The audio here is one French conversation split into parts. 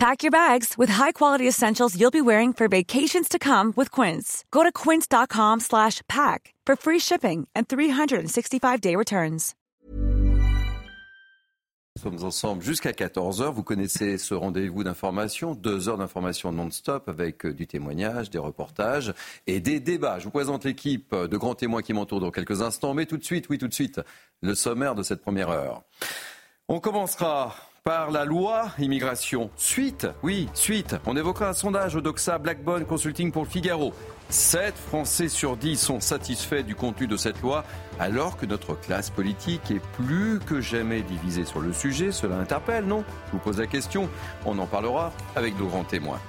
Pack your bags with high-quality essentials you'll be wearing for vacations to come with Quince. Go to quince.com slash pack for free shipping and 365-day returns. Nous sommes ensemble jusqu'à 14h. Vous connaissez ce rendez-vous d'information, deux heures d'information non-stop avec euh, du témoignage, des reportages et des débats. Je vous présente l'équipe de grands témoins qui m'entourent dans quelques instants, mais tout de suite, oui, tout de suite, le sommaire de cette première heure. On commencera par la loi immigration. Suite, oui, suite. On évoquera un sondage au Doxa Blackbone Consulting pour le Figaro. 7 Français sur 10 sont satisfaits du contenu de cette loi, alors que notre classe politique est plus que jamais divisée sur le sujet. Cela interpelle, non? Je vous pose la question. On en parlera avec nos grands témoins.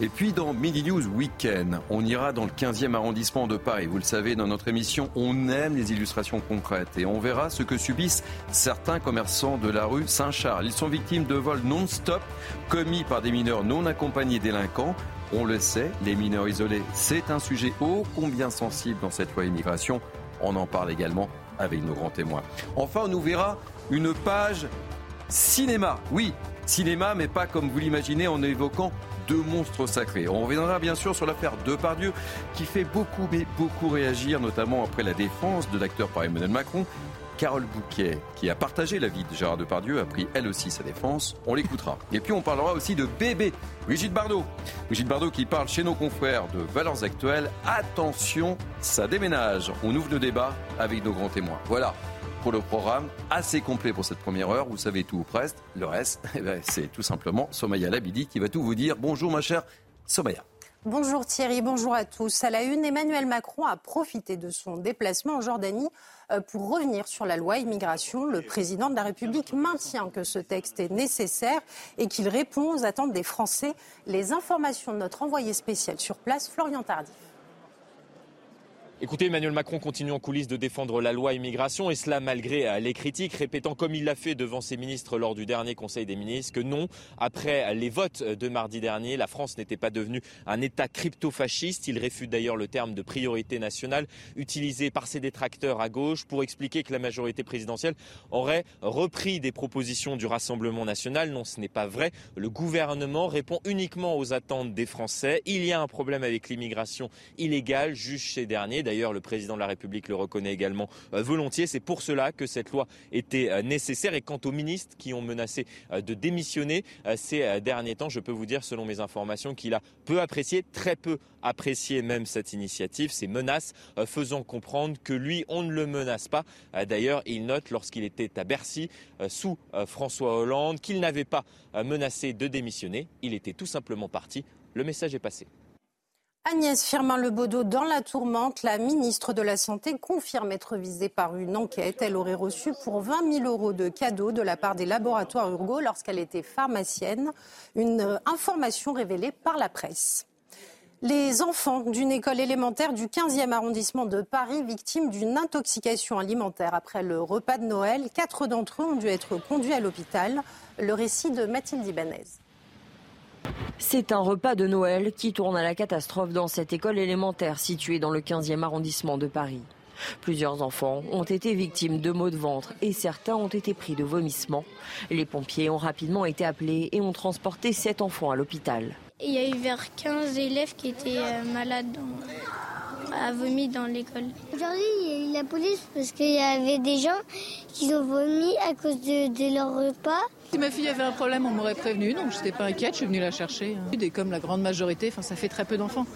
Et puis dans Midi News Weekend, on ira dans le 15e arrondissement de Paris. Vous le savez, dans notre émission, on aime les illustrations concrètes et on verra ce que subissent certains commerçants de la rue Saint-Charles. Ils sont victimes de vols non-stop commis par des mineurs non accompagnés délinquants. On le sait, les mineurs isolés, c'est un sujet ô combien sensible dans cette loi immigration. On en parle également avec nos grands témoins. Enfin, on nous verra une page cinéma. Oui, cinéma, mais pas comme vous l'imaginez en évoquant deux monstres sacrés. On reviendra bien sûr sur l'affaire Depardieu qui fait beaucoup, mais beaucoup réagir, notamment après la défense de l'acteur par Emmanuel Macron. Carole Bouquet, qui a partagé la vie de Gérard Depardieu, a pris elle aussi sa défense. On l'écoutera. Et puis on parlera aussi de bébé, Brigitte Bardot. Brigitte Bardot qui parle chez nos confrères de Valeurs Actuelles. Attention, ça déménage. On ouvre le débat avec nos grands témoins. Voilà pour le programme, assez complet pour cette première heure. Vous savez tout ou presque. Le reste, eh ben, c'est tout simplement Somaya Labidi qui va tout vous dire. Bonjour ma chère Somaya. Bonjour Thierry, bonjour à tous. À la une, Emmanuel Macron a profité de son déplacement en Jordanie euh, pour revenir sur la loi immigration. Le président de la République maintient que ce texte est nécessaire et qu'il répond aux attentes des Français. Les informations de notre envoyé spécial sur place, Florian Tardif. Écoutez, Emmanuel Macron continue en coulisses de défendre la loi immigration et cela malgré euh, les critiques, répétant comme il l'a fait devant ses ministres lors du dernier Conseil des ministres que non, après les votes de mardi dernier, la France n'était pas devenue un État crypto-fasciste. Il réfute d'ailleurs le terme de priorité nationale utilisé par ses détracteurs à gauche pour expliquer que la majorité présidentielle aurait repris des propositions du Rassemblement national. Non, ce n'est pas vrai. Le gouvernement répond uniquement aux attentes des Français. Il y a un problème avec l'immigration illégale, juge ces derniers. D'ailleurs, le président de la République le reconnaît également euh, volontiers. C'est pour cela que cette loi était euh, nécessaire. Et quant aux ministres qui ont menacé euh, de démissionner ces derniers temps, je peux vous dire, selon mes informations, qu'il a peu apprécié, très peu apprécié même cette initiative, ces menaces faisant comprendre que lui, on ne le menace pas. D'ailleurs, il note lorsqu'il était à Bercy sous François Hollande qu'il n'avait pas menacé de démissionner. Il était tout simplement parti. Le message est passé. Agnès Firmin-Lebaudot, dans la tourmente, la ministre de la Santé confirme être visée par une enquête. Elle aurait reçu pour 20 000 euros de cadeaux de la part des laboratoires Urgo lorsqu'elle était pharmacienne. Une information révélée par la presse. Les enfants d'une école élémentaire du 15e arrondissement de Paris victimes d'une intoxication alimentaire après le repas de Noël. Quatre d'entre eux ont dû être conduits à l'hôpital. Le récit de Mathilde Ibanez. C'est un repas de Noël qui tourne à la catastrophe dans cette école élémentaire située dans le 15e arrondissement de Paris. Plusieurs enfants ont été victimes de maux de ventre et certains ont été pris de vomissements. Les pompiers ont rapidement été appelés et ont transporté sept enfants à l'hôpital. Il y a eu vers 15 élèves qui étaient euh, malades à vomi dans l'école. Aujourd'hui, il y a eu la police parce qu'il y avait des gens qui ont vomi à cause de, leur repas. Si ma fille avait un problème, on m'aurait prévenu, donc je n'étais pas inquiète, je suis venue la chercher. Et comme la grande majorité, ça fait très peu d'enfants.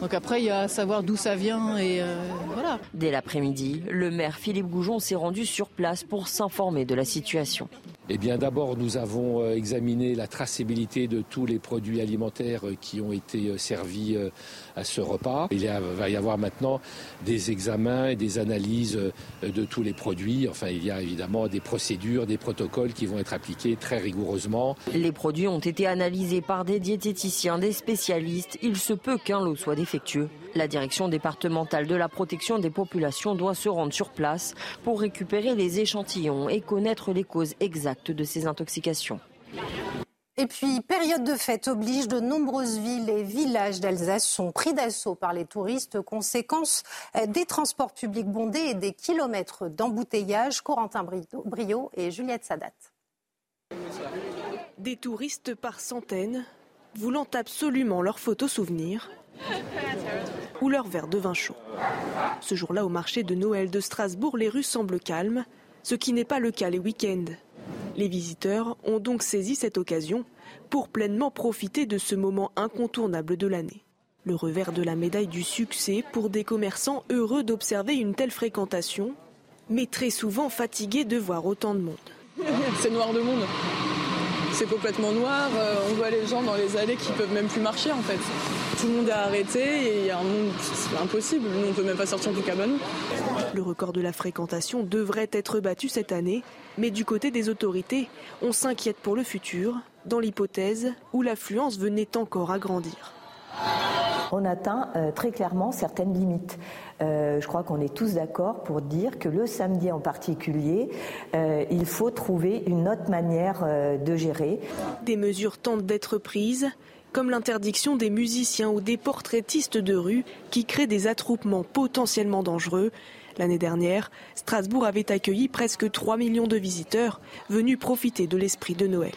Donc après, il y a à savoir d'où ça vient et euh, voilà. Dès l'après-midi, le maire Philippe Goujon s'est rendu sur place pour s'informer de la situation. Eh bien, d'abord, nous avons euh, examiné la traçabilité de tous les produits alimentaires euh, qui ont été servis à ce repas. Il va y avoir maintenant des examens et des analyses de tous les produits. Enfin, il y a évidemment des procédures, des protocoles qui vont être appliqués très rigoureusement. Les produits ont été analysés par des diététiciens, des spécialistes. Il se peut qu'un lot soit défectueux. La direction départementale de la protection des populations doit se rendre sur place pour récupérer les échantillons et connaître les causes exactes de ces intoxications. Et puis, période de fête oblige, de nombreuses villes et villages d'Alsace sont pris d'assaut par les touristes, conséquence euh, des transports publics bondés et des kilomètres d'embouteillage. Corentin Brio et Juliette Sadat. Des touristes par centaines, voulant absolument leurs photos souvenirs ou leur verre de vin chaud. Ce jour-là, au marché de Noël de Strasbourg, les rues semblent calmes, ce qui n'est pas le cas les week-ends. Les visiteurs ont donc saisi cette occasion pour pleinement profiter de ce moment incontournable de l'année. Le revers de la médaille du succès pour des commerçants heureux d'observer une telle fréquentation, mais très souvent fatigués de voir autant de monde. C'est noir de monde. C'est complètement noir. Euh, on voit les gens dans les allées qui peuvent même plus marcher en fait. Tout le monde est arrêté et il y a un monde, c'est impossible. Nous, on peut même pas sortir du cabanon. Le record de la fréquentation devrait être battu cette année, mais du côté des autorités, on s'inquiète pour le futur, dans l'hypothèse où l'affluence venait encore à grandir. On atteint euh, très clairement certaines limites. Euh, je crois qu'on est tous d'accord pour dire que le samedi en particulier, euh, il faut trouver une autre manière de gérer. Des mesures tentent d'être prises, comme l'interdiction des musiciens ou des portraitistes de rue qui créent des attroupements potentiellement dangereux. L'année dernière, Strasbourg avait accueilli presque 3 millions de visiteurs venus profiter de l'esprit de Noël.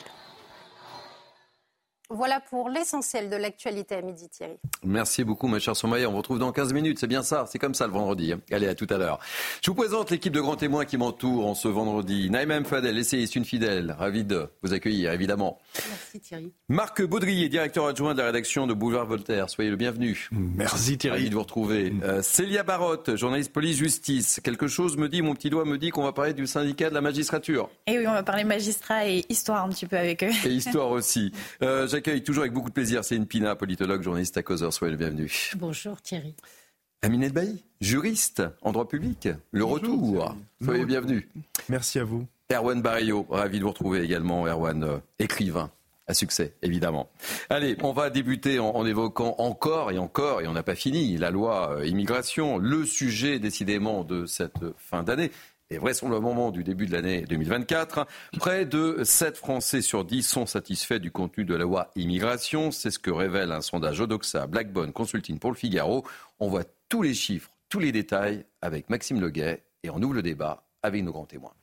Voilà pour l'essentiel de l'actualité à midi, Thierry. Merci beaucoup, ma chère Somaïa. On vous retrouve dans 15 minutes. C'est bien ça. C'est comme ça le vendredi. Allez, à tout à l'heure. Je vous présente l'équipe de grands témoins qui m'entoure en ce vendredi. Naïma Fadel, essayiste, une fidèle. Ravi de vous accueillir, évidemment. Merci, Thierry. Marc Baudrier, directeur adjoint de la rédaction de Boulevard Voltaire. Soyez le bienvenu. Merci, Thierry. Ravi de vous retrouver. Euh, Célia Barotte, journaliste police-justice. Quelque chose me dit, mon petit doigt me dit qu'on va parler du syndicat de la magistrature. Et oui, on va parler magistrat et histoire un petit peu avec eux. Et histoire aussi. Euh, J'accueille toujours avec beaucoup de plaisir Céline Pina, politologue, journaliste à Causeur. Soyez le bienvenu. Bonjour Thierry. Aminette Bailly, juriste en droit public. Le retour. Soyez le bienvenu. Merci à vous. Erwan Barrio, ravi de vous retrouver également. Erwan, euh, écrivain à succès, évidemment. Allez, on va débuter en, en, évoquant encore et encore, et on n'a pas fini, la loi euh, immigration, le sujet décidément de cette fin d'année et vraisemblablement du début de l'année 2024. Près de 7 Français sur 10 sont satisfaits du contenu de la loi immigration. C'est ce que révèle un sondage Odoxa Blackbone Consulting pour le Figaro. On voit tous les chiffres, tous les détails avec Maxime Leguet et on ouvre le débat avec nos grands témoins.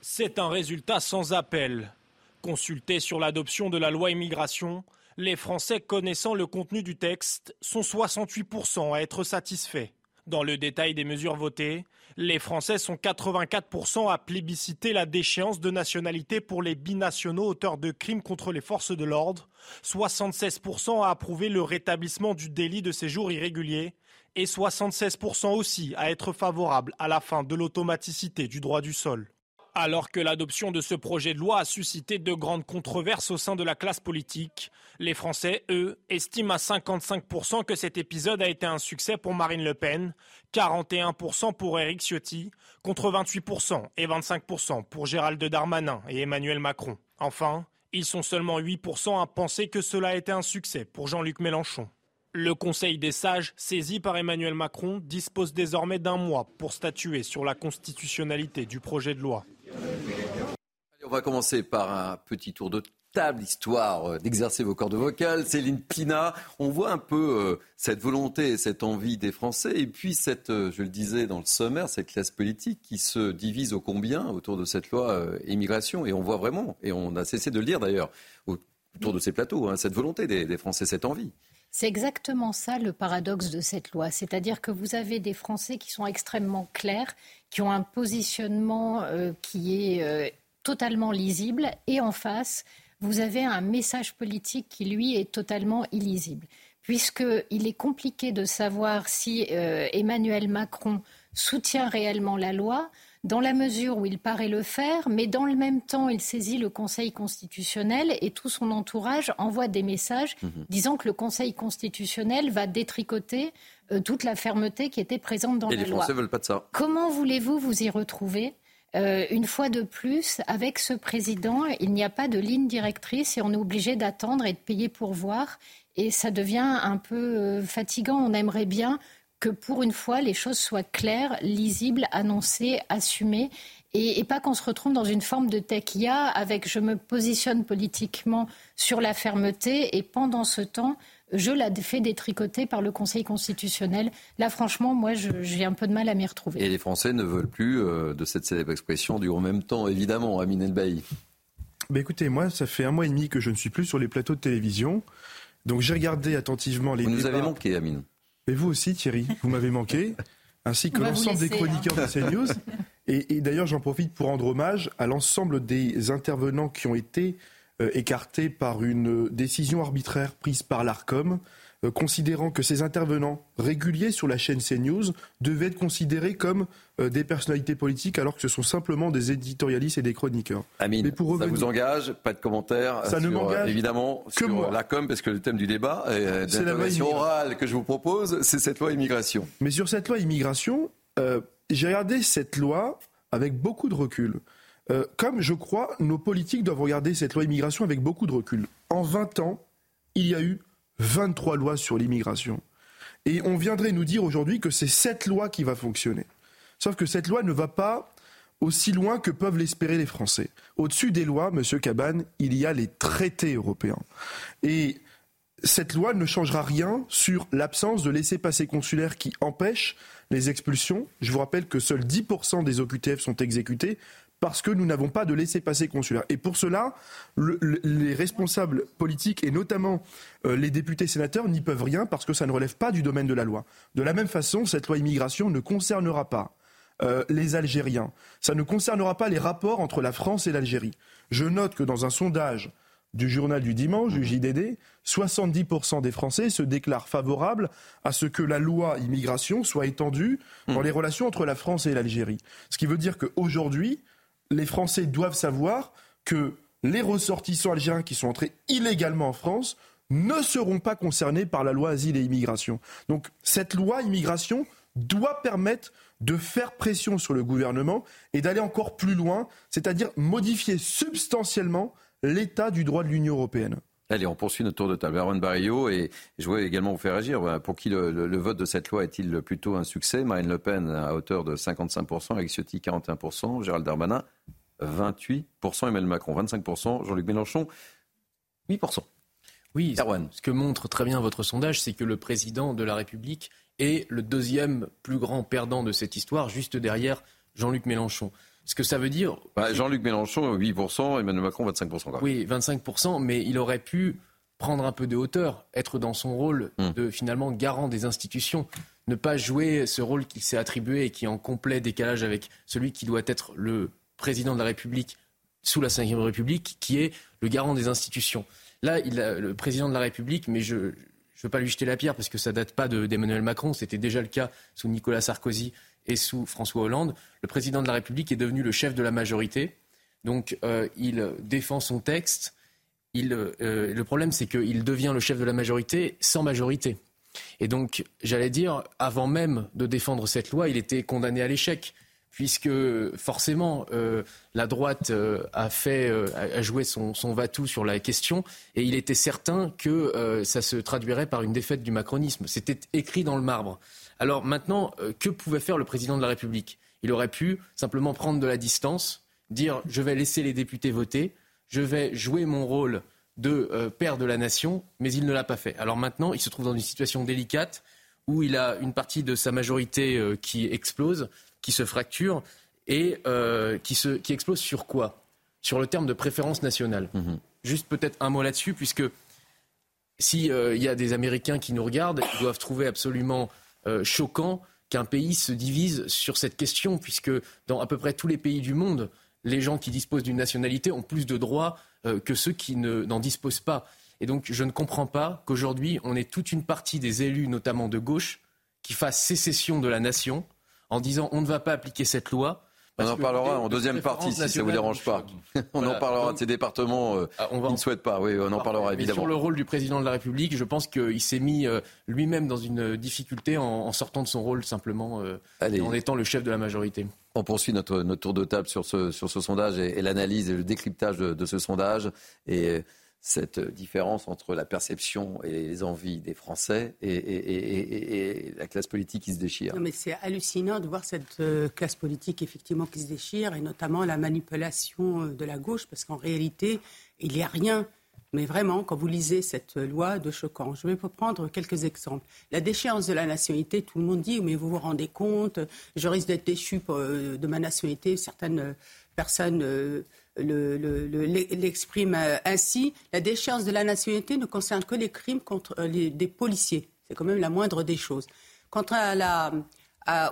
C'est un résultat sans appel. Consultés sur l'adoption de la loi immigration, les Français connaissant le contenu du texte sont 68% à être satisfaits. Dans le détail des mesures votées, les Français sont 84% à plébisciter la déchéance de nationalité pour les binationaux auteurs de crimes contre les forces de l'ordre, 76% à approuver le rétablissement du délit de séjour irrégulier et 76% aussi à être favorables à la fin de l'automaticité du droit du sol. Alors que l'adoption de ce projet de loi a suscité de grandes controverses au sein de la classe politique, les Français, eux, estiment à 55% que cet épisode a été un succès pour Marine Le Pen, 41% pour Éric Ciotti, contre 28% et 25% pour Gérald Darmanin et Emmanuel Macron. Enfin, ils sont seulement 8% à penser que cela a été un succès pour Jean-Luc Mélenchon. Le Conseil des sages, saisi par Emmanuel Macron, dispose désormais d'un mois pour statuer sur la constitutionnalité du projet de loi. On va commencer par un petit tour de table, histoire euh, d'exercer vos cordes vocales. Céline Pina, on voit un peu euh, cette volonté, cette envie des Français, et puis cette, euh, je le disais dans le sommaire, cette classe politique qui se divise au combien autour de cette loi immigration. Et on voit vraiment, et on a cessé de le dire d'ailleurs, autour de ces plateaux, hein, cette volonté des Français, cette envie. C'est exactement ça le paradoxe de cette loi. C'est-à-dire que vous avez des Français qui sont extrêmement clairs, qui ont un positionnement euh, qui est euh, totalement lisible, et en face, vous avez un message politique qui, lui, est totalement illisible. Puisqu'il est compliqué de savoir si euh, Emmanuel Macron soutient réellement la loi, dans la mesure où il paraît le faire, mais dans le même temps, il saisit le Conseil constitutionnel et tout son entourage envoie des messages mmh. disant que le Conseil constitutionnel va détricoter euh, toute la fermeté qui était présente dans et la les loi. Français veulent pas de ça. Comment voulez-vous vous y retrouver euh, une fois de plus, avec ce président, il n'y a pas de ligne directrice et on est obligé d'attendre et de payer pour voir. et ça devient un peu euh, fatigant. On aimerait bien que pour une fois, les choses soient claires, lisibles, annoncées, assumées et, pas qu'on se retrouve dans une forme de tequia avec je me positionne politiquement sur la fermeté et pendant ce temps, je la fais détricoter par le Conseil constitutionnel. Là, franchement, moi, j'ai un peu de mal à m'y retrouver. Et les Français ne veulent plus euh, de cette célèbre expression du en même temps, évidemment, Amine Elbaï. Bah écoutez, moi, ça fait un mois et demi que je ne suis plus sur les plateaux de télévision. Donc j'ai regardé attentivement les Vous nous avez manqué, Amine. Et vous aussi, Thierry, vous m'avez manqué, ainsi que l'ensemble des chroniqueurs de CNews. Et, et d'ailleurs, j'en profite pour rendre hommage à l'ensemble des intervenants qui ont été euh, écartés par une décision arbitraire prise par l'ARCOM, euh, considérant que ces intervenants réguliers sur la chaîne CNews devaient être considérés comme euh, des personnalités politiques alors que ce sont simplement des éditorialistes et des chroniqueurs. Amine, ça vous engage? Pas de commentaire Ça ne m'engage évidemment que sur l'ARCOM parce que le thème du débat, euh, de la orale que je vous propose, c'est cette loi immigration. Mais sur cette loi immigration, j'ai regardé cette loi avec beaucoup de recul. Euh, comme je crois, nos politiques doivent regarder cette loi immigration avec beaucoup de recul. En 20 ans, il y a eu 23 lois sur l'immigration. Et on viendrait nous dire aujourd'hui que c'est cette loi qui va fonctionner. Sauf que cette loi ne va pas aussi loin que peuvent l'espérer les Français. Au-dessus des lois, Monsieur Cabane, il y a les traités européens. Et cette loi ne changera rien sur l'absence de laissez-passer consulaires qui empêchent les expulsions. Je vous rappelle que seuls 10% des OQTF sont exécutés parce que nous n'avons pas de laissez-passer consulaire. Et pour cela, les responsables politiques, et notamment euh, les députés sénateurs, n'y peuvent rien parce que ça ne relève pas du domaine de la loi. De la même façon, cette loi immigration ne concernera pas euh, les Algériens. Ça ne concernera pas les rapports entre la France et l'Algérie. Je note que dans un sondage du journal du dimanche, du JDD, 70% des Français se déclarent favorables à ce que la loi immigration soit étendue dans hmm. les relations entre la France et l'Algérie. Ce qui veut dire qu'aujourd'hui, les Français doivent savoir que les ressortissants algériens qui sont entrés illégalement en France ne seront pas concernés par la loi asile et immigration. Donc cette loi immigration doit permettre de faire pression sur le gouvernement et d'aller encore plus loin, c'est-à-dire modifier substantiellement l'état du droit de l'Union européenne. Allez, on poursuit notre tour de table. Erwan Barrio, et je voulais également vous faire agir. Pour qui le, vote de cette loi est-il plutôt un succès? Marine Le Pen à hauteur de 55%, avec Ciotti 41%, Gérald Darmanin 28%, Emmanuel Macron 25%, Jean-Luc Mélenchon 8%. Oui, ce que montre très bien votre sondage, c'est que le président de la République est le deuxième plus grand perdant de cette histoire, juste derrière Jean-Luc Mélenchon. Ce que ça veut dire. Bah, Jean-Luc Mélenchon, 8%, Emmanuel Macron, 25%. Oui, 25%, mais il aurait pu prendre un peu de hauteur, être dans son rôle hmm. de finalement garant des institutions, ne pas jouer ce rôle qu'il s'est attribué et qui est en complet décalage avec celui qui doit être le président de la République sous la Ve République, qui est le garant des institutions. Là, il a, le président de la République, mais je ne veux pas lui jeter la pierre parce que ça date pas d'Emmanuel Macron, c'était déjà le cas sous Nicolas Sarkozy et sous François Hollande. Le président de la République est devenu le chef de la majorité, donc euh, il défend son texte. Euh, le problème, c'est qu'il devient le chef de la majorité sans majorité. Et donc, j'allais dire, avant même de défendre cette loi, il était condamné à l'échec puisque forcément euh, la droite a fait joué son, son va-tout sur la question et il était certain que ça se traduirait par une défaite du macronisme. C'était écrit dans le marbre. Alors maintenant, que pouvait faire le président de la République? Il aurait pu simplement prendre de la distance, dire je vais laisser les députés voter, je vais jouer mon rôle de père de la nation, mais il ne l'a pas fait. Alors maintenant, il se trouve dans une situation délicate où il a une partie de sa majorité qui explose, qui se fracture et euh, qui, se, qui explose sur quoi? Sur le terme de préférence nationale. Mhm. Juste peut-être un mot là-dessus, puisque s'il euh, y a des Américains qui nous regardent, ils doivent trouver absolument euh, choquant qu'un pays se divise sur cette question, puisque dans à peu près tous les pays du monde, les gens qui disposent d'une nationalité ont plus de droits que ceux qui n'en disposent pas. Et donc je ne comprends pas qu'aujourd'hui, on ait toute une partie des élus, notamment de gauche, qui fassent sécession de la nation en disant on ne va pas appliquer cette loi. On en parlera en deuxième partie, si ça ne vous dérange pas. on en parlera de ces départements euh, ah, qui ne souhaitent pas. Oui, on en parlera évidemment. Sur le rôle du président de la République, je pense qu'il s'est mis euh, lui-même dans une difficulté en, sortant de son rôle simplement euh, en étant le chef de la majorité. On poursuit notre, notre tour de table sur ce, sur ce sondage et, l'analyse et le décryptage de, ce sondage. Et cette différence entre la perception et les envies des Français et, la classe politique qui se déchire. Non, mais c'est hallucinant de voir cette euh, classe politique effectivement qui se déchire et notamment la manipulation euh, de la gauche parce qu'en réalité, il n'y a rien. Mais vraiment, quand vous lisez cette loi de choquant, je vais vous prendre quelques exemples. La déchéance de la nationalité, tout le monde dit, mais vous vous rendez compte, je risque d'être déchu euh, de ma nationalité. Certaines personnes l'exprime euh, ainsi. La déchéance de la nationalité ne concerne que les crimes contre euh, les, des policiers. C'est quand même la moindre des choses. Quant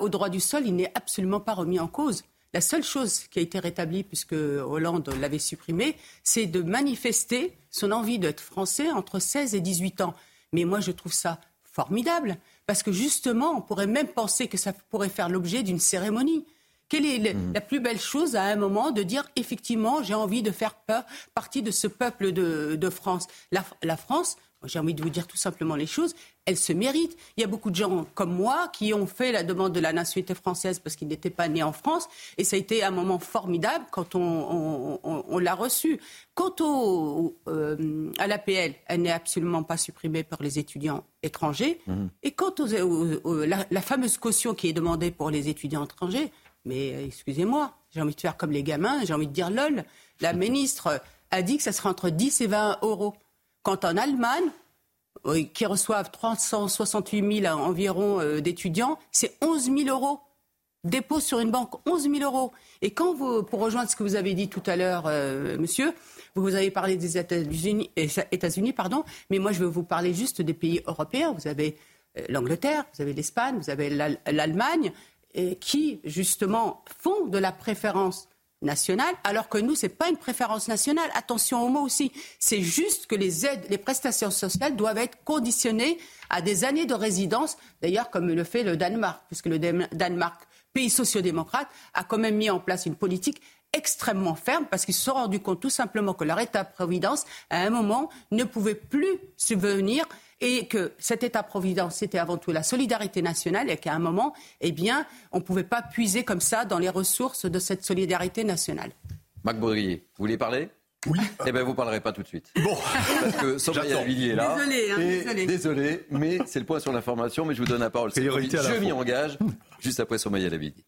au droit du sol, il n'est absolument pas remis en cause. La seule chose qui a été rétablie, puisque Hollande l'avait supprimé, c'est de manifester son envie d'être français entre 16 et 18 ans. Mais moi, je trouve ça formidable, parce que justement, on pourrait même penser que ça pourrait faire l'objet d'une cérémonie. Quelle est mm. la plus belle chose à un moment de dire effectivement j'ai envie de faire peur, partie de ce peuple de, France? La, France, j'ai envie de vous dire tout simplement les choses, elle se mérite. Il y a beaucoup de gens comme moi qui ont fait la demande de la nationalité française parce qu'ils n'étaient pas nés en France. Et ça a été un moment formidable quand on, l'a reçu. Quant au, euh, à l'APL, elle n'est absolument pas supprimée par les étudiants étrangers. Mm. Et quant la, la fameuse caution qui est demandée pour les étudiants étrangers, mais euh, excusez-moi, j'ai envie de faire comme les gamins, j'ai envie de dire lol. La ministre a dit que ça sera entre 10 et 20 euros. Quand en Allemagne, qui reçoivent 368 000 environ euh, d'étudiants, c'est 11 000 euros. Dépôt sur une banque, 11 000 euros. Et quand vous, pour rejoindre ce que vous avez dit tout à l'heure, euh, monsieur, vous avez parlé des États-Unis, États-Unis, pardon, mais moi je veux vous parler juste des pays européens. Vous avez l'Angleterre, vous avez l'Espagne, vous avez l'Allemagne, qui, justement, font de la préférence nationale, alors que nous, ce n'est pas une préférence nationale. Attention au mot aussi. C'est juste que les aides, les prestations sociales doivent être conditionnées à des années de résidence, d'ailleurs comme le fait le Danemark, puisque le Danemark, pays sociodémocrate, a quand même mis en place une politique extrêmement ferme parce qu'ils se sont rendus compte tout simplement que leur État-providence, à un moment, ne pouvait plus subvenir et que cet État-providence, c'était avant tout la solidarité nationale et qu'à un moment, eh bien, on ne pouvait pas puiser comme ça dans les ressources de cette solidarité nationale. Marc Baudrier, vous voulez parler? Oui. Eh bien, vous ne parlerez pas tout de suite. Bon. Parce que Soraya Villiers est là. Désolé, hein, désolé. désolé. mais c'est le point sur l'information. Mais je vous donne la parole. Je m'y engage juste après Somaya Lavidi.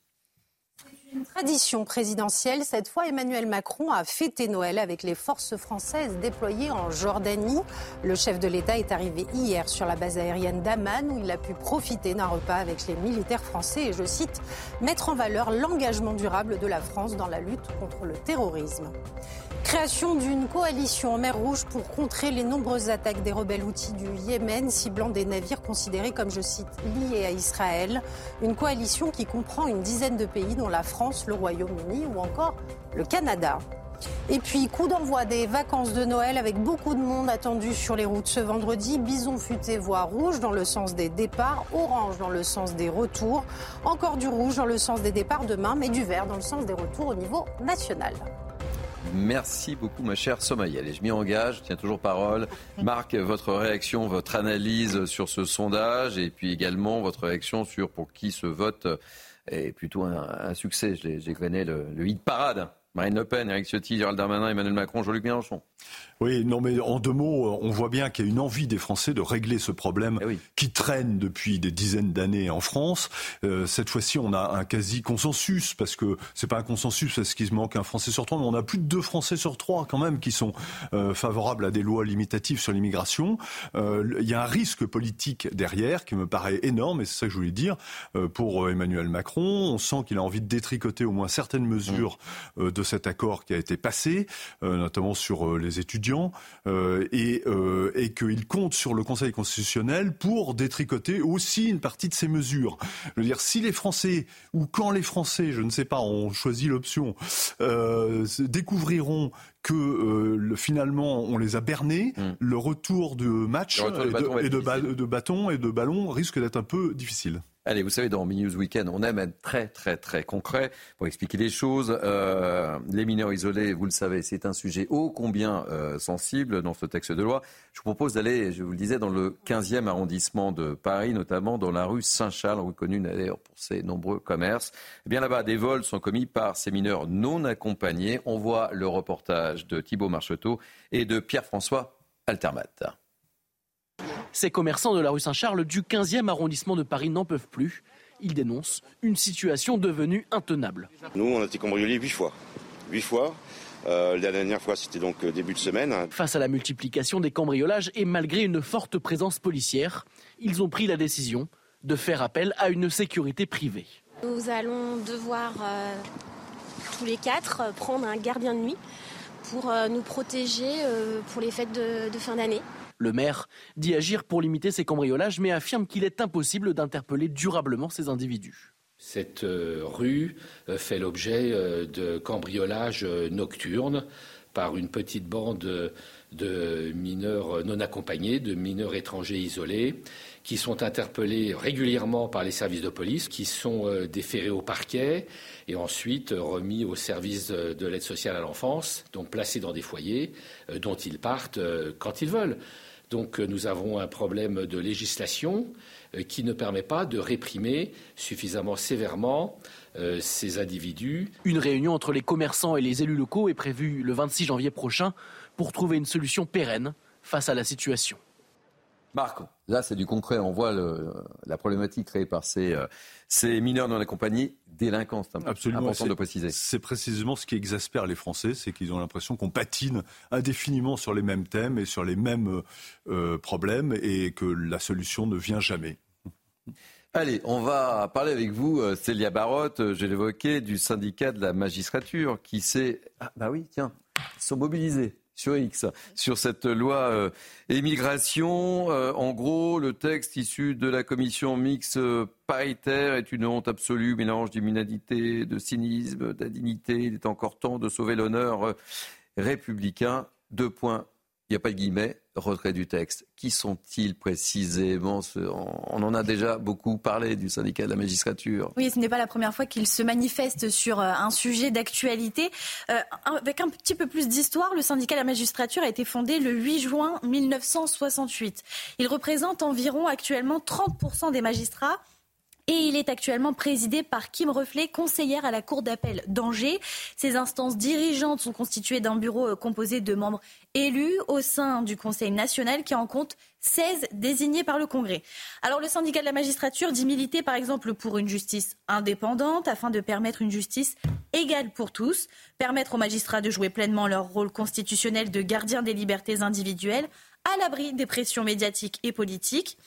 Une tradition présidentielle, cette fois Emmanuel Macron a fêté Noël avec les forces françaises déployées en Jordanie. Le chef de l'État est arrivé hier sur la base aérienne d'Amman où il a pu profiter d'un repas avec les militaires français et, je cite, mettre en valeur l'engagement durable de la France dans la lutte contre le terrorisme. Création d'une coalition en mer Rouge pour contrer les nombreuses attaques des rebelles outils du Yémen ciblant des navires considérés comme, je cite, liés à Israël. Une coalition qui comprend une dizaine de pays dont la France, le Royaume-Uni ou encore le Canada. Et puis, coup d'envoi des vacances de Noël avec beaucoup de monde attendu sur les routes ce vendredi. Bison futé voie rouge dans le sens des départs, orange dans le sens des retours, encore du rouge dans le sens des départs demain, mais du vert dans le sens des retours au niveau national. Merci beaucoup, ma chère Somaï. Allez, je m'y engage, je tiens toujours parole. Marc, votre réaction, votre analyse sur ce sondage et puis également votre réaction sur pour qui ce vote est plutôt un, succès. J'ai connais le, le hit parade. Marine Le Pen, Eric Ciotti, Gérald Darmanin, Emmanuel Macron, Jean-Luc Mélenchon. Oui, non, mais en deux mots, on voit bien qu'il y a une envie des Français de régler ce problème eh qui traîne depuis des dizaines d'années en France. Euh, cette fois-ci, on a un quasi consensus parce que c'est pas un consensus parce qu'il manque un Français sur trois, mais on a plus de deux Français sur trois quand même qui sont euh, favorables à des lois limitatives sur l'immigration. Euh, il y a un risque politique derrière qui me paraît énorme, et c'est ça que je voulais dire pour Emmanuel Macron. On sent qu'il a envie de détricoter au moins certaines mesures de cet accord qui a été passé, notamment sur les étudiants euh, et, euh, et qu'il compte sur le Conseil constitutionnel pour détricoter aussi une partie de ces mesures. Je veux dire, si les Français, ou quand les Français, je ne sais pas, ont choisi l'option, euh, découvriront que finalement on les a bernés, hmm. le retour de match et, de, bâton et de ballon risque d'être un peu difficile. Allez, vous savez, dans News Weekend, on aime être très, très, très concret pour expliquer les choses. Euh, les mineurs isolés, vous le savez, c'est un sujet ô combien euh, sensible dans ce texte de loi. Je vous propose d'aller, je vous le disais, dans le 15e arrondissement de Paris, notamment dans la rue Saint-Charles, reconnue d'ailleurs pour ses nombreux commerces. Eh bien là-bas, des vols sont commis par ces mineurs non accompagnés. On voit le reportage de Thibault Marcheteau et de Pierre-François Altermat. Ces commerçants de la rue Saint-Charles du 15e arrondissement de Paris n'en peuvent plus. Ils dénoncent une situation devenue intenable. Nous, on a été cambriolés huit fois. Huit fois. Euh, la dernière fois, c'était donc euh, début de semaine. Face à la multiplication des cambriolages et malgré une forte présence policière, ils ont pris la décision de faire appel à une sécurité privée. Nous allons devoir euh, tous les quatre prendre un gardien de nuit pour nous protéger pour les fêtes de fin d'année. Le maire dit agir pour limiter ces cambriolages, mais affirme qu'il est impossible d'interpeller durablement ces individus. Cette euh, rue euh, fait l'objet euh, de cambriolages nocturnes par une petite bande de mineurs non accompagnés, de mineurs étrangers isolés, qui sont interpellés régulièrement par les services de police, qui sont déférés au parquet et ensuite remis au service de l'aide sociale à l'enfance, donc placés dans des foyers dont ils partent quand ils veulent. Donc euh, nous avons un problème de législation euh, qui ne permet pas de réprimer suffisamment sévèrement euh, ces individus. Une réunion entre les commerçants et les élus locaux est prévue le 26 janvier prochain pour trouver une solution pérenne face à la situation. Marc, là c'est du concret. On voit la problématique créée par ces, ces mineurs non accompagnés délinquance. C'est important de préciser. C'est précisément ce qui exaspère les Français, c'est qu'ils ont l'impression qu'on patine indéfiniment sur les mêmes thèmes et sur les mêmes euh, problèmes et que la solution ne vient jamais. Allez, on va parler avec vous, euh, Célia Barotte, euh, je l'évoquais, du syndicat de la magistrature qui s'est... Ah bah oui, tiens, ils sont mobilisés sur X, sur cette loi euh, immigration. Euh, en gros, le texte issu de la commission mixte euh, paritaire est une honte absolue, mélange d'immunité, de cynisme, d'indignité. Il est encore temps de sauver l'honneur républicain. Deux points il n'y a pas de guillemets, retrait du texte. Qui sont-ils précisément On en a déjà beaucoup parlé du syndicat de la magistrature. Oui, ce n'est pas la première fois qu'ils se manifestent sur euh, un sujet d'actualité. Euh, avec un petit peu plus d'histoire, le syndicat de la magistrature a été fondé le 8 juin 1968. Il représente environ actuellement 30% des magistrats il est actuellement présidé par Kim Reflet, conseillère à la Cour d'appel d'Angers. Ces instances dirigeantes sont constituées d'un bureau euh, composé de membres élus au sein du Conseil national qui en compte 16 désignés par le Congrès. Alors le syndicat de la magistrature dit militer par exemple pour une justice indépendante afin de permettre une justice égale pour tous, permettre aux magistrats de jouer pleinement leur rôle constitutionnel de gardien des libertés individuelles à l'abri des pressions médiatiques et politiques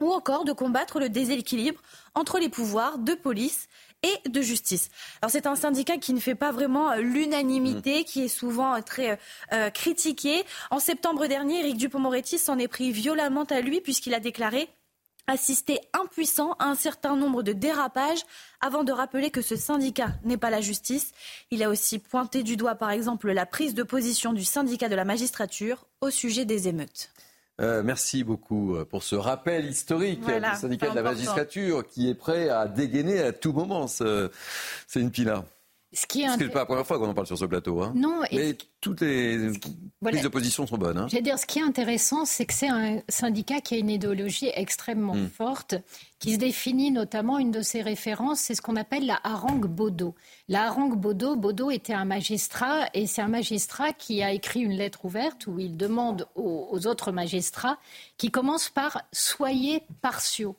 ou encore de combattre le déséquilibre entre les pouvoirs de police et de justice. Alors c'est un syndicat qui ne fait pas vraiment euh, l'unanimité, mmh. qui est souvent euh, très euh, critiqué. En septembre dernier, Éric Dupond-Moretti s'en est pris violemment à lui puisqu'il a déclaré assister impuissant à un certain nombre de dérapages avant de rappeler que ce syndicat n'est pas la justice. Il a aussi pointé du doigt, par exemple, la prise de position du syndicat de la magistrature au sujet des émeutes. Euh, merci beaucoup euh, pour ce rappel historique du syndicat de la magistrature qui est prêt à dégainer à tout moment. C'est une pila. Ce qui est pas la première fois qu'on en parle sur ce plateau. Hein. Non, mais toutes les prises de position sont bonnes. Hein. Je dire, ce qui est intéressant, c'est que c'est un syndicat qui a une idéologie extrêmement hmm. forte, qui se définit notamment, une de ses références, c'est ce qu'on appelle la harangue Bodo. La harangue Bodo, Bodo était un magistrat, et c'est un magistrat qui a écrit une lettre ouverte où il demande aux, aux autres magistrats, qui commence par « soyez partiaux ».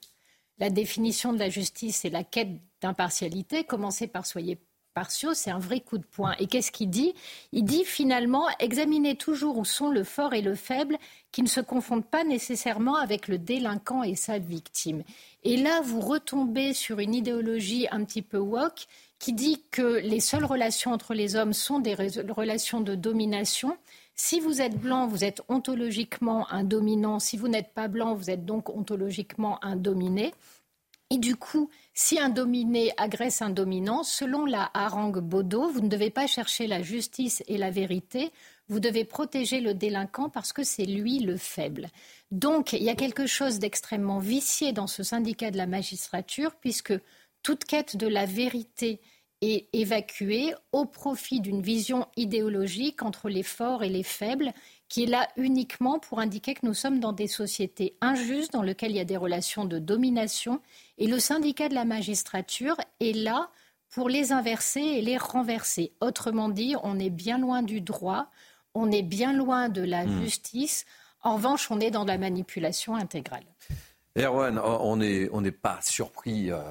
La définition de la justice et la quête d'impartialité, commencer par « soyez c'est un vrai coup de poing. Et qu'est-ce qu'il dit? Il dit finalement, examinez toujours où sont le fort et le faible, qui ne se confondent pas nécessairement avec le délinquant et sa victime. Et là, vous retombez sur une idéologie un petit peu woke qui dit que les seules relations entre les hommes sont des relations de domination. Si vous êtes blanc, vous êtes ontologiquement un dominant. Si vous n'êtes pas blanc, vous êtes donc ontologiquement un dominé. Et du coup, si un dominé agresse un dominant, selon la harangue Bodo, vous ne devez pas chercher la justice et la vérité, vous devez protéger le délinquant parce que c'est lui le faible. Donc, il y a quelque chose d'extrêmement vicié dans ce syndicat de la magistrature, puisque toute quête de la vérité est évacuée au profit d'une vision idéologique entre les forts et les faibles, qui est là uniquement pour indiquer que nous sommes dans des sociétés injustes, dans lesquelles il y a des relations de domination, et le syndicat de la magistrature est là pour les inverser et les renverser. Autrement dit, on est bien loin du droit, on est bien loin de la hmm. justice. En revanche, on est dans la manipulation intégrale. Erwan, on n'est on pas surpris, euh,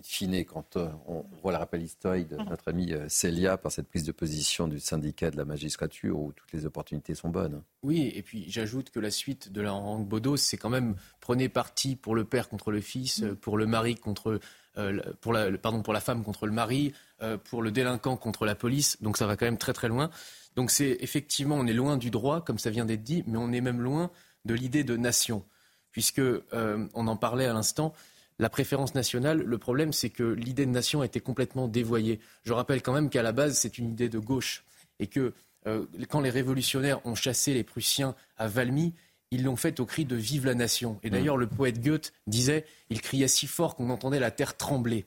in fine, quand euh, on voit le rappel historique de notre ami euh, Célia par cette prise de position du syndicat de la magistrature où toutes les opportunités sont bonnes. Oui, et puis j'ajoute que la suite de la rang Bodo, c'est quand même prenez parti pour le père contre le fils, mm. pour le mari contre. pour, la, pardon, pour la femme contre le mari, pour le délinquant contre la police, donc ça va quand même très très loin. Donc c'est effectivement, on est loin du droit, comme ça vient d'être dit, mais on est même loin de l'idée de nation, puisque euh, on en parlait à l'instant. La préférence nationale, le problème, c'est que l'idée de nation a été complètement dévoyée. Je rappelle quand même qu'à la base, c'est une idée de gauche et que euh, quand les révolutionnaires ont chassé les Prussiens à Valmy, ils l'ont fait au cri de Vive la nation. Et d'ailleurs, le poète Goethe disait il criait si fort qu'on entendait la terre trembler.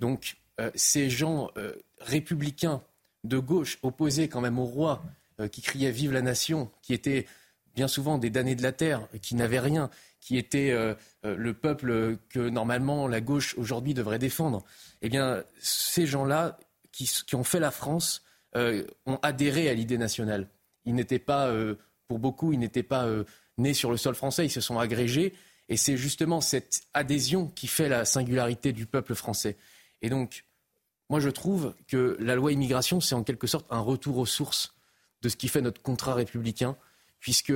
Donc, euh, ces gens républicains de gauche opposés quand même au roi euh, qui criait Vive la nation, qui étaient bien souvent des damnés de la terre, qui n'avaient rien, qui étaient euh, euh, le peuple que normalement la gauche aujourd'hui devrait défendre. Eh bien, ces gens-là qui, ont fait la France ont adhéré à l'idée nationale. Ils n'étaient pas, pour beaucoup, ils n'étaient pas nés sur le sol français, ils se sont agrégés. Et c'est justement cette adhésion qui fait la singularité du peuple français. Et donc, moi, je trouve que la loi immigration, c'est en quelque sorte un retour aux sources de ce qui fait notre contrat républicain, puisque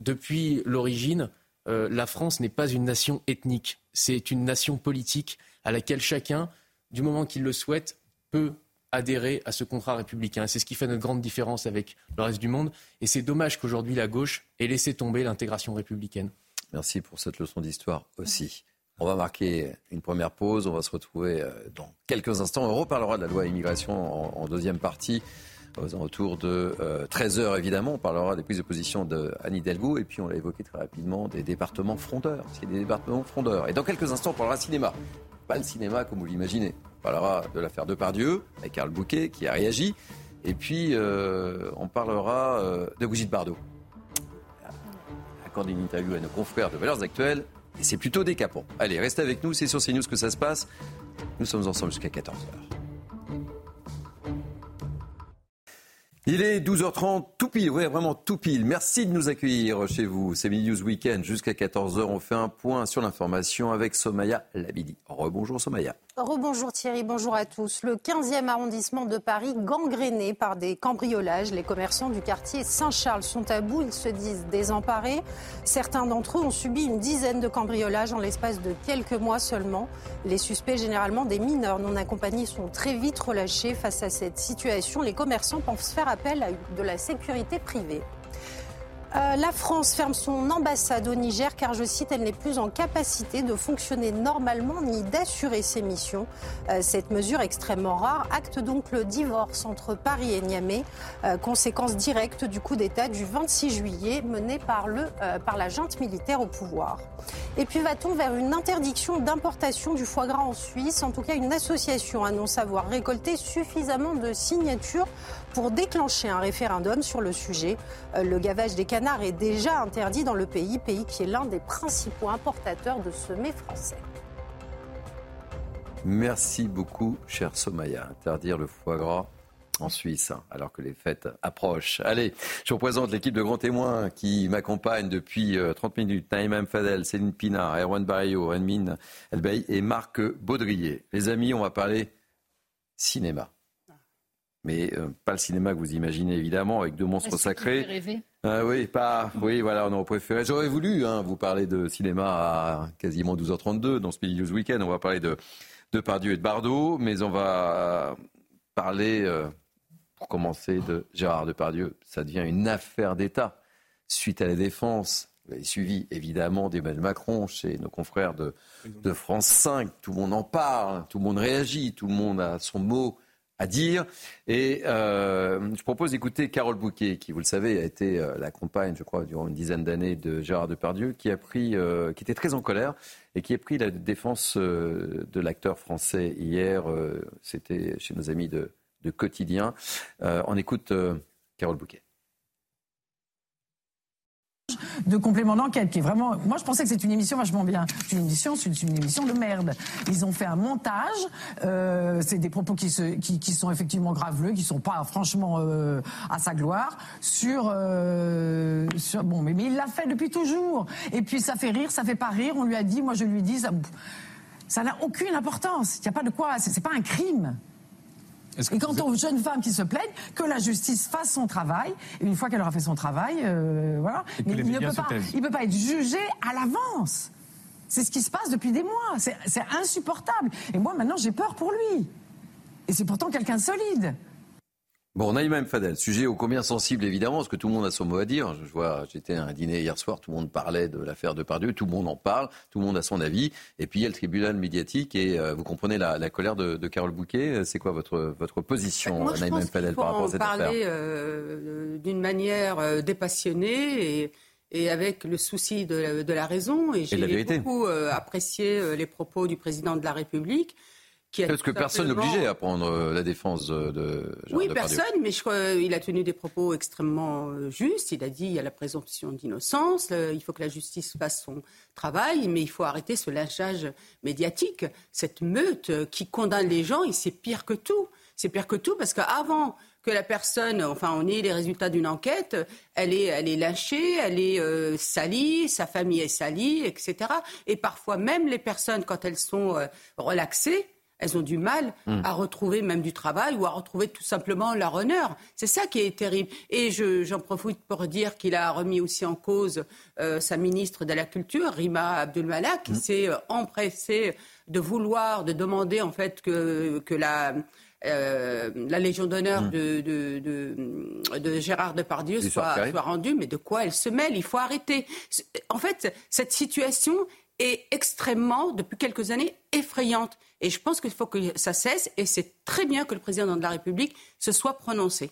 depuis l'origine, euh, la France n'est pas une nation ethnique, c'est une nation politique à laquelle chacun, du moment qu'il le souhaite, peut adhérer à ce contrat républicain. C'est ce qui fait notre grande différence avec le reste du monde. Et c'est dommage qu'aujourd'hui la gauche ait laissé tomber l'intégration républicaine. Merci pour cette leçon d'histoire aussi. On va marquer une première pause. On va se retrouver euh, dans quelques instants. On reparlera de la loi immigration en, deuxième partie. Autour de 13h, euh, évidemment, on parlera des prises de position de Hidalgo. Et puis, on l'a évoqué très rapidement, des départements frondeurs. C'est des départements frondeurs. Et dans quelques instants, on parlera cinéma. Pas le cinéma comme vous l'imaginez. On parlera de l'affaire Depardieu, avec Karl Bouquet, qui a réagi. Et puis, euh, on parlera de Brigitte Bardot. Accordé une interview à nos confrères de Valeurs Actuelles. Et c'est plutôt décapant. Allez, restez avec nous, c'est sur CNews que ça se passe. Nous sommes ensemble jusqu'à 14h. Il est 12h30, tout pile, oui, vraiment tout pile. Merci de nous accueillir chez vous. C'est Mini News Weekend jusqu'à 14h. On fait un point sur l'information avec Somaya Labidi. Rebonjour Somaya. Rebonjour Thierry, bonjour à tous. Le 15e arrondissement de Paris gangréné par des cambriolages. Les commerçants du quartier Saint-Charles sont à bout, ils se disent désemparés. Certains d'entre eux ont subi une dizaine de cambriolages en l'espace de quelques mois seulement. Les suspects, généralement des mineurs non accompagnés, sont très vite relâchés. Face à cette situation, les commerçants pensent faire appel à de la sécurité privée. Euh, la France ferme son ambassade au Niger car, je cite, elle n'est plus en capacité de fonctionner normalement ni d'assurer ses missions. Euh, cette mesure extrêmement rare acte donc le divorce entre Paris et Niamey, euh, conséquence directe du coup d'État du 26 juillet mené par, le, par la junte militaire au pouvoir. Et puis va-t-on vers une interdiction d'importation du foie gras en Suisse? En tout cas, une association annonce avoir récolté suffisamment de signatures pour déclencher un référendum sur le sujet. Euh, le gavage des canards est déjà interdit dans le pays, pays qui est l'un des principaux importateurs de semets français. Merci beaucoup, cher Somaya. Interdire le foie gras en Suisse, hein, alors que les fêtes approchent. Allez, je vous présente l'équipe de grands témoins qui m'accompagnent depuis 30 euh, minutes. Naïm Fadel, Céline Pina, Erwan Barrio, Renmin Elbey et Marc Baudrier. Les amis, on va parler cinéma mais euh, pas le cinéma que vous imaginez évidemment avec deux monstres sacrés. Ah oui, pas. Oui, voilà, on aurait préféré. J'aurais voulu hein, vous parler de cinéma à quasiment 12h32 dans ce News Weekend. On va parler de, de Pardieu et de Bardot, mais on va parler, euh, pour commencer, de Gérard Depardieu. Ça devient une affaire d'État suite à la défense vous avez suivi évidemment d'Emmanuel Macron chez nos confrères de, de France 5. Tout le monde en parle, tout le monde réagit, tout le monde a son mot dire. Et euh, je propose d'écouter Carole Bouquet, qui, vous le savez, a été euh, la compagne, je crois, durant une dizaine d'années de Gérard Depardieu, qui a pris, euh, qui était très en colère et qui a pris la défense de l'acteur français hier. C'était chez nos amis de, de Quotidien. on écoute Carole Bouquet de complément d'enquête qui est vraiment. Moi, je pensais que c'est une émission vachement bien. C'est une émission, c'est une, émission de merde. Ils ont fait un montage. Euh, c'est des propos qui, sont effectivement graveleux, qui sont pas franchement euh, à sa gloire. Sur, euh, bon, mais, il l'a fait depuis toujours. Et puis ça fait rire, ça fait pas rire. On lui a dit, moi je lui dis, ça, ça n'a aucune importance. Il n'y a pas de quoi. C'est pas un crime. Et quant aux jeunes femmes qui se plaignent, que la justice fasse son travail. Et une fois qu'elle aura fait son travail, euh, voilà. Mais il ne peut pas, il peut pas être jugé à l'avance. C'est ce qui se passe depuis des mois. C'est insupportable. Et moi, maintenant, j'ai peur pour lui. Et c'est pourtant quelqu'un de solide. Bon, Naïma. Fadel, sujet ô combien sensible évidemment, parce que tout le monde a son mot à dire. Je vois, j'étais à un dîner hier soir, tout le monde parlait de l'affaire de Pardieu, tout le monde en parle, tout le monde a son avis. Et puis il y a le tribunal médiatique et euh, vous comprenez la, colère de, de Carole Bouquet. C'est quoi votre, votre position, Naïma M. Fadel, par rapport à cette affaire? parler euh, d'une manière euh, dépassionnée et, et, avec le souci de, de la raison. Et j'ai beaucoup apprécié les propos du président de la République. Parce que personne n'obligeait à prendre euh, la défense de. oui, personne, mais je crois qu'il a tenu des propos extrêmement euh, justes. Il a dit il y a la présomption d'innocence, il faut que la justice fasse son travail, mais il faut arrêter ce lynchage médiatique, cette meute qui condamne les gens. Et c'est pire que tout. C'est pire que tout parce qu'avant que la personne, enfin, on ait les résultats d'une enquête, elle est, elle est lynchée, elle est euh, salie, sa famille est salie, etc. Et parfois même les personnes, quand elles sont relaxées, elles ont du mal hmm. à retrouver même du travail ou à retrouver tout simplement leur honneur. C'est ça qui est terrible. Et j'en profite pour dire qu'il a remis aussi en cause euh, sa ministre de la Culture, Rima Abdulmalak, qui hmm. s'est euh, empressée de vouloir, de demander en fait que, que la, euh, la Légion d'honneur hmm. de, de, de, Gérard Depardieu soit, soit rendue, mais de quoi elle se mêle? Il faut arrêter. En fait, cette situation est extrêmement, depuis quelques années, effrayante. Et je pense qu'il faut que ça cesse. Et c'est très bien que le président de la République se soit prononcé.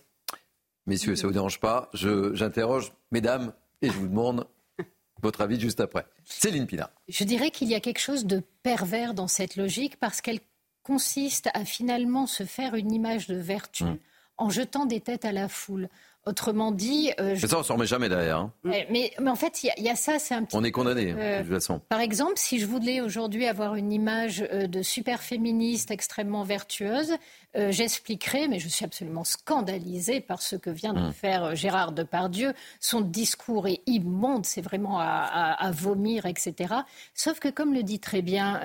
Messieurs, ça ne vous dérange pas J'interroge, mesdames, et je vous demande votre avis juste après. Céline Pina. Je dirais qu'il y a quelque chose de pervers dans cette logique parce qu'elle consiste à finalement se faire une image de vertu hum. en jetant des têtes à la foule. Autrement dit. Euh, je... ça, on ne s'en remet jamais derrière. Hein. Mais, mais, en fait, il y, a ça, c'est un petit. On est condamné, euh, de toute façon. Par exemple, si je voulais aujourd'hui avoir une image euh, de super féministe extrêmement vertueuse, j'expliquerai, mais je suis absolument scandalisée par ce que vient de hum. faire Gérard Depardieu. Son discours est immonde, c'est vraiment à, à, vomir, etc. Sauf que, comme le dit très bien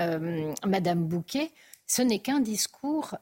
Madame Bouquet, ce n'est qu'un discours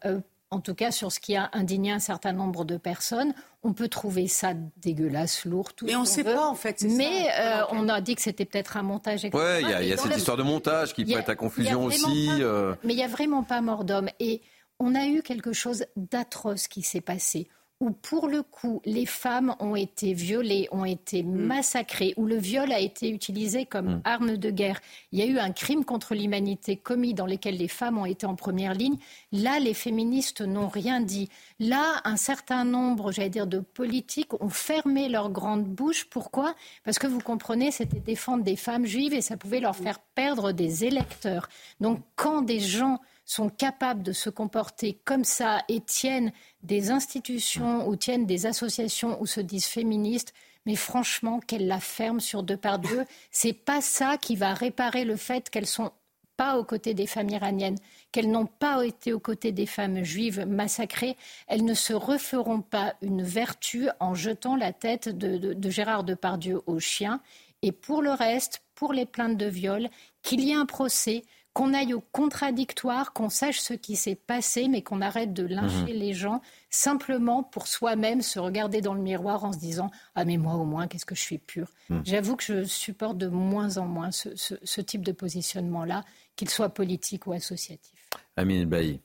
en tout cas sur ce qui a indigné un certain nombre de personnes. On peut trouver ça dégueulasse, lourd, tout Mais on ne sait pas, en fait. Mais euh, on a dit que c'était peut-être un montage. Oui, il y a, cette histoire de montage qui peut être à confusion aussi. Euh. Mais il n'y a vraiment pas mort d'homme. Et on a eu quelque chose d'atroce qui s'est passé où pour le coup les femmes ont été violées, ont été mm. massacrées, où le viol a été utilisé comme mm. arme de guerre. Il y a eu un crime contre l'humanité commis dans lequel les femmes ont été en première ligne. Là, les féministes n'ont rien dit. Là, un certain nombre, j'allais dire, de politiques ont fermé leur grande bouche. Pourquoi? Parce que vous comprenez, c'était défendre des femmes juives et ça pouvait leur faire perdre des électeurs. Donc quand des gens sont capables de se comporter comme ça et tiennent des institutions ou tiennent des associations ou se disent féministes, mais franchement, qu'elles la ferment sur deux par deux, c'est pas ça qui va réparer le fait qu'elles sont pas aux côtés des femmes iraniennes, qu'elles n'ont pas été aux côtés des femmes juives massacrées, elles ne se referont pas une vertu en jetant la tête de, de, de Gérard Depardieu au chien. Et pour le reste, pour les plaintes de viol, qu'il y ait un procès, qu'on aille au contradictoire, qu'on sache ce qui s'est passé, mais qu'on arrête de lyncher mhm. les gens simplement pour soi-même se regarder dans le miroir en se disant Ah, mais moi au moins, qu'est-ce que je suis pur mhm. J'avoue que je supporte de moins en moins ce, type de positionnement-là, qu'il soit politique ou associatif. Amine Bailly.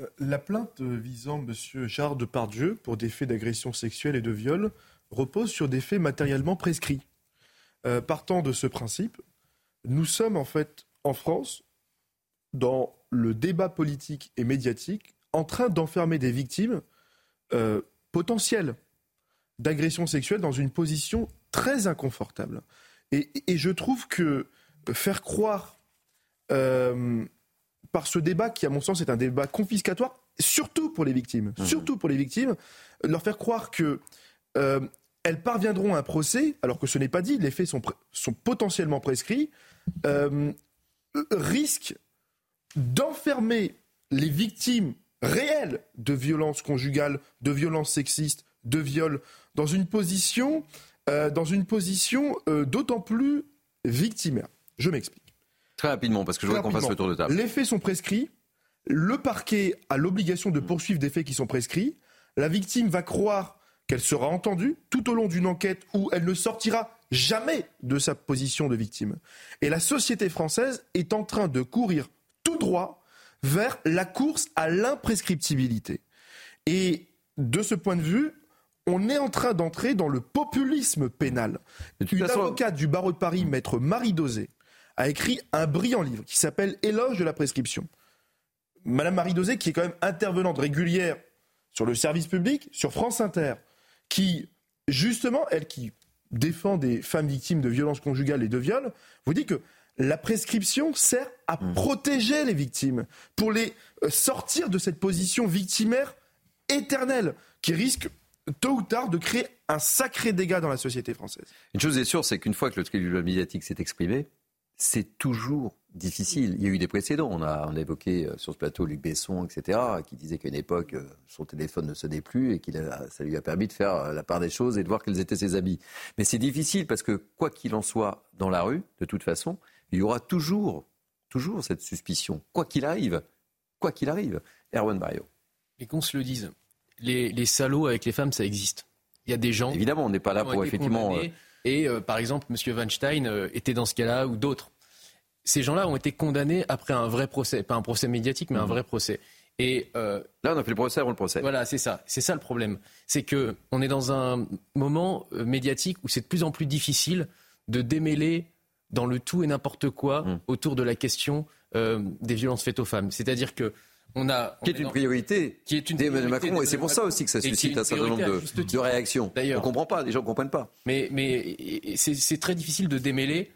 Euh, la plainte visant M. Jarre Depardieu pour des faits d'agression sexuelle et de viol repose sur des faits matériellement prescrits. euh, partant de ce principe, nous sommes en fait en France, dans le débat politique et médiatique, en train d'enfermer des victimes euh, potentielles d'agression sexuelle dans une position très inconfortable. Et, je trouve que faire croire euh, par ce débat, qui à mon sens est un débat confiscatoire, surtout pour les victimes, mmh. surtout pour les victimes, leur faire croire que euh, elles parviendront à un procès, alors que ce n'est pas dit, les faits sont, sont potentiellement prescrits, euh, risque d'enfermer les victimes réelles de violences conjugales, de violences sexistes, de viols, dans une position, euh, dans une position euh, d'autant plus victimaire. Je m'explique. Très rapidement, parce que je voudrais qu'on fasse le tour de table. Les faits sont prescrits. Le parquet a l'obligation de poursuivre des faits qui sont prescrits. La victime va croire qu'elle sera entendue tout au long d'une enquête où elle ne sortira jamais de sa position de victime. Et la société française est en train de courir tout droit vers la course à l'imprescriptibilité. Et de ce point de vue, on est en train d'entrer dans le populisme pénal. Une avocate du barreau de Paris, maître Marie Dosé, a écrit un brillant livre qui s'appelle Éloge de la prescription. Madame Marie Dosé, qui est quand même intervenante régulière sur le service public, sur France Inter, qui, justement, elle qui défend des femmes victimes de violences conjugales et de viols, vous dit que la prescription sert à mmh. protéger les victimes, pour les euh, sortir de cette position victimaire éternelle, qui risque tôt ou tard de créer un sacré dégât dans la société française. Une chose est sûre, c'est qu'une fois que le tribunal médiatique s'est exprimé, c'est toujours difficile. Il y a eu des précédents. On a, on a évoqué euh, sur ce plateau Luc Besson, etc., qui disait qu'à une époque, euh, son téléphone ne sonnait plus et que ça lui a permis de faire la part des choses et de voir quels étaient ses habits. Mais c'est difficile parce que, quoi qu'il en soit, dans la rue, de toute façon, il y aura toujours, toujours cette suspicion. Quoi qu'il arrive, quoi qu'il arrive. Erwan Barrio. Et qu'on se le dise, les, les, salauds avec les femmes, ça existe. Il y a des gens. Évidemment, on n'est pas là pour effectivement. Et par exemple, M. Weinstein était dans ce cas-là ou d'autres ces gens-là ont été condamnés après un vrai procès, pas un procès médiatique, mais un mhm. vrai procès. Et euh, là, on a fait le procès avant le procès. Voilà, c'est ça. C'est ça le problème. C'est que on est dans un moment euh, médiatique où c'est de plus en plus difficile de démêler dans le tout et n'importe quoi mhm. autour de la question euh, des violences faites aux femmes. C'est-à-dire que on a, qui est une priorité qui est une d'Emmanuel Macron et c'est pour ça aussi que ça suscite un certain nombre de, de réactions. D'ailleurs, on comprend pas, les gens comprennent pas. Mais mais c'est très difficile de démêler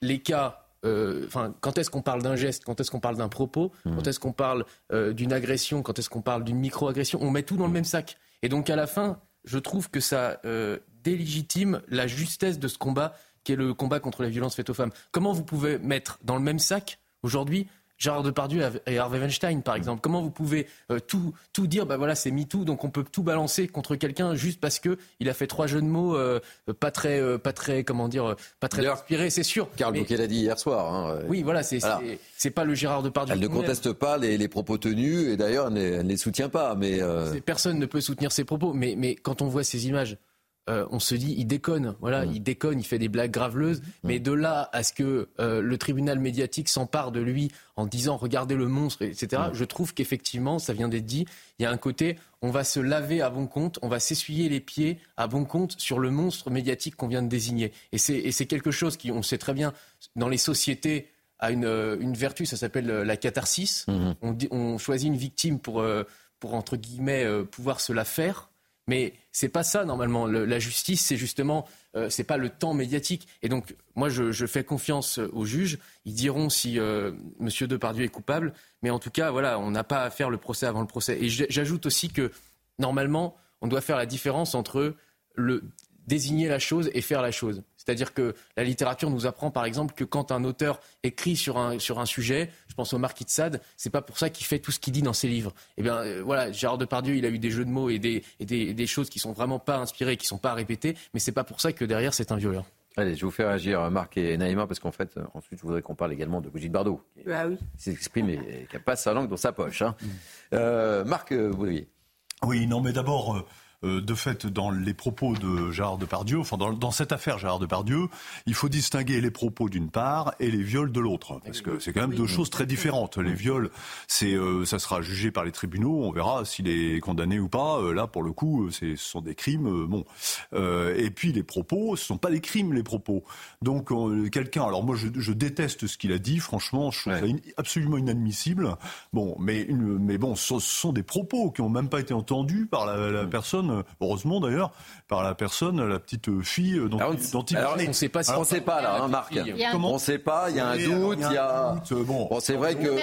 les cas euh, enfin, quand est-ce qu'on parle d'un geste, quand est-ce qu'on parle d'un propos, mmh. quand est-ce qu'on parle euh, d'une agression, quand est-ce qu'on parle d'une micro-agression, on met tout dans le même sac. Et donc à la fin, je trouve que ça euh, délégitime la justesse de ce combat qui est le combat contre la violence faite aux femmes. Comment vous pouvez mettre dans le même sac aujourd'hui Gérard Depardieu et Harvey Weinstein, par exemple? Comment vous pouvez euh, tout, tout dire, bah voilà, c'est MeToo, donc on peut tout balancer contre quelqu'un juste parce que il a fait trois jeux de mots euh, pas très, euh, pas très, comment dire, pas très inspirés, c'est sûr. Karl Mais... l'a dit hier soir. Hein, oui, voilà, c'est c'est pas le Gérard Depardieu. Elle ne conteste pas les, les, propos tenus et d'ailleurs elle ne les soutient pas. Mais personne ne peut soutenir ses propos. Mais, mais quand on voit ces images, euh, on se dit, il déconne, voilà, il déconne, il fait des blagues graveleuses, mais de là à ce que euh, le tribunal médiatique s'empare de lui en disant, regardez le monstre, etc., je trouve qu'effectivement, ça vient d'être dit, il y a un côté, on va se laver à bon compte, on va s'essuyer les pieds à bon compte sur le monstre médiatique qu'on vient de désigner. Et c'est quelque chose qui, on sait très bien, dans les sociétés, a une, euh, vertu, ça s'appelle la catharsis. Mmh. On, choisit une victime pour, pour entre guillemets, pouvoir se la faire. Mais c'est pas ça normalement. la justice, c'est justement, euh, c'est pas le temps médiatique. Et donc, moi, je, fais confiance aux juges. Ils diront si euh, Monsieur Depardieu est coupable. Mais en tout cas, voilà, on n'a pas à faire le procès avant le procès. Et j'ajoute aussi que normalement, on doit faire la différence entre le désigner la chose et faire la chose. C'est-à-dire que la littérature nous apprend, par exemple, que quand un auteur écrit sur un, sur un sujet, je pense au Marquis de Sade, c'est pas pour ça qu'il fait tout ce qu'il dit dans ses livres. Eh bien, euh, voilà, Gérard Depardieu, il a eu des jeux de mots et des, et des, des choses qui sont vraiment pas inspirées, qui sont pas répétées, mais c'est pas pour ça que derrière c'est un violeur. Allez, je vais vous faire réagir Marc et Naïma parce qu'en fait, euh, ensuite, je voudrais qu'on parle également de Brigitte Bardot, qui, bah oui. s'exprime et qui n'a pas sa langue dans sa poche. Hein. Euh, Marc, vous voyez. Oui, non, mais d'abord, euh, de fait, dans les propos de Gérard Depardieu, enfin dans, dans cette affaire Gérard Depardieu, il faut distinguer les propos d'une part et les viols de l'autre, parce que c'est quand même deux choses très différentes. Les viols, c'est euh, ça sera jugé par les tribunaux, on verra s'il est condamné ou pas. Euh, là, pour le coup, ce sont des crimes. bon, et puis les propos, ce sont pas des crimes les propos. Donc quelqu'un, alors moi je, je, déteste ce qu'il a dit, franchement, je trouve ça absolument inadmissible. Bon, mais une, mais bon, ce, sont des propos qui ont même pas été entendus par la, la personne heureusement d'ailleurs, par la personne, la petite fille dont, alors, dont il parlait. On ne sait pas, si on sait pas là, hein, Marc. On ne sait pas, il y a un doute, il y a. Bon, c'est vrai que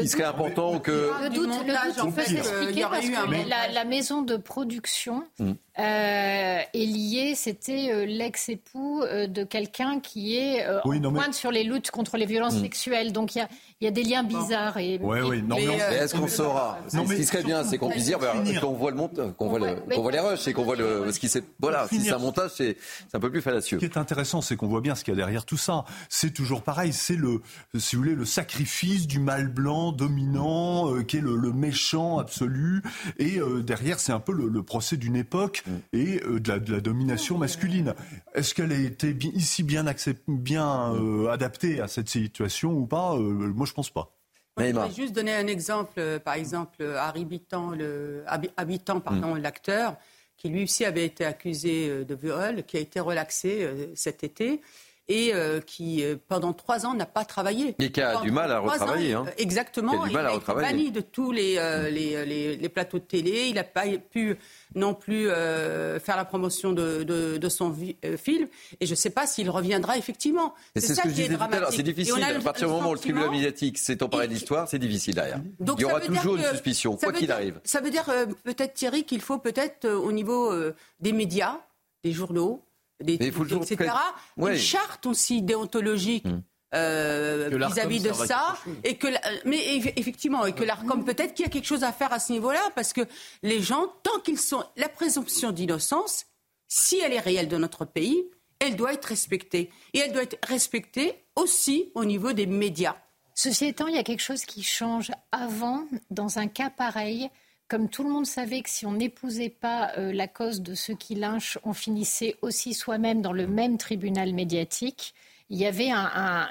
il serait important que. Le doute, le doute peut s'expliquer parce que la, maison de production mm. Euh, est liée, c'était euh, l'ex-époux euh, de quelqu'un qui est en pointe sur les luttes contre les violences mm. sexuelles. Donc il y a il y a des liens bizarres. Et, oui, oui, non, mais, est-ce qu'on saura non, Ce qui serait bien, c'est qu'on puisse dire qu'on voit le montage, qu'on voit, le, qu'on voit les rushs et qu'on voit le, ce qui s'est. Voilà, si c'est un montage, c'est un peu plus fallacieux. Ce qui est intéressant, c'est qu'on voit bien ce qu'il y a derrière tout ça. C'est toujours pareil, c'est le, si vous voulez, le sacrifice du mal blanc dominant, euh, qui est le, méchant absolu. Et euh, derrière, c'est un peu le, procès d'une époque. Et euh, de, la, de, la, domination masculine. Est-ce qu'elle a été ici bien, bien adaptée à cette situation ou pas Moi, je pense pas. je vais juste donner un exemple. Euh, par exemple, Harry Habitant, le, habitant pardon, mm. l'acteur, qui lui aussi avait été accusé euh, de viol, qui a été relaxé euh, cet été et qui, pendant trois ans, n'a pas travaillé. Et qui a du mal à retravailler. Hein. Exactement. Il a, été banni de tous les, les, les, plateaux de télé. Il n'a pas pu non plus euh, faire la promotion de, de, son euh, film. Et je ne sais pas s'il reviendra effectivement. C'est ça qui est dramatique. C'est difficile. À partir du moment où le tribunal médiatique s'est emparé de l'histoire, c'est difficile derrière. Donc, Il y aura toujours une suspicion, quoi qu'il arrive. Ça veut dire euh, peut-être, Thierry, qu'il faut peut-être au niveau des médias, des journaux, des, etc., une charte aussi déontologique. Hmm. Euh, vis-à-vis de ça et que mais effectivement et que l'Arcom peut-être qu'il y a quelque chose à faire à ce niveau-là parce que les gens tant qu'ils sont la présomption d'innocence si elle est réelle dans notre pays elle doit être respectée et elle doit être respectée aussi au niveau des médias. Ceci étant, il y a quelque chose qui change. Avant, dans un cas pareil, comme tout le monde savait que si on n'épousait pas euh, la cause de ceux qui lynchent, on finissait aussi soi-même dans le même tribunal médiatique il y avait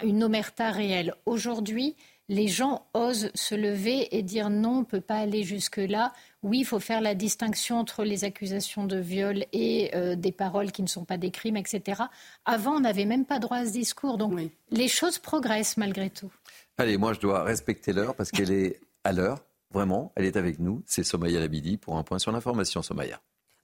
une omerta réelle. Aujourd'hui, les gens osent se lever et dire non, on ne peut pas aller jusque-là. Oui, il faut faire la distinction entre les accusations de viol et euh, des paroles qui ne sont pas des crimes, etc. Avant, on n'avait même pas droit à ce discours. Donc, les choses progressent malgré tout. Allez, moi, je dois respecter l'heure parce qu'elle est à l'heure. Vraiment, elle est avec nous. C'est Somaya Labidi pour un point sur l'information, Somaya.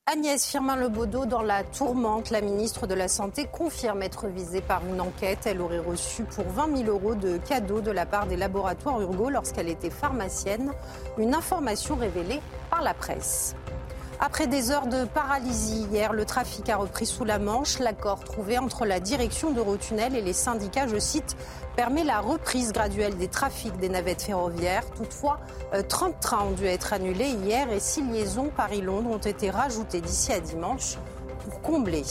Agnès Firmin-Lebaudot, dans la tourmente, la ministre de la Santé confirme être visée par une enquête. Elle aurait reçu pour 20 000 euros de cadeaux de la part des laboratoires Urgo lorsqu'elle était pharmacienne. Une information révélée par la presse. Après des heures de paralysie hier, le trafic a repris sous la Manche. L'accord trouvé entre la direction d'Eurotunnel et les syndicats, je cite, permet la reprise graduelle des trafics des navettes ferroviaires. Toutefois, 30 euh, trains ont dû être annulés hier et 6 liaisons Paris-Londres ont été rajoutées d'ici à dimanche pour combler.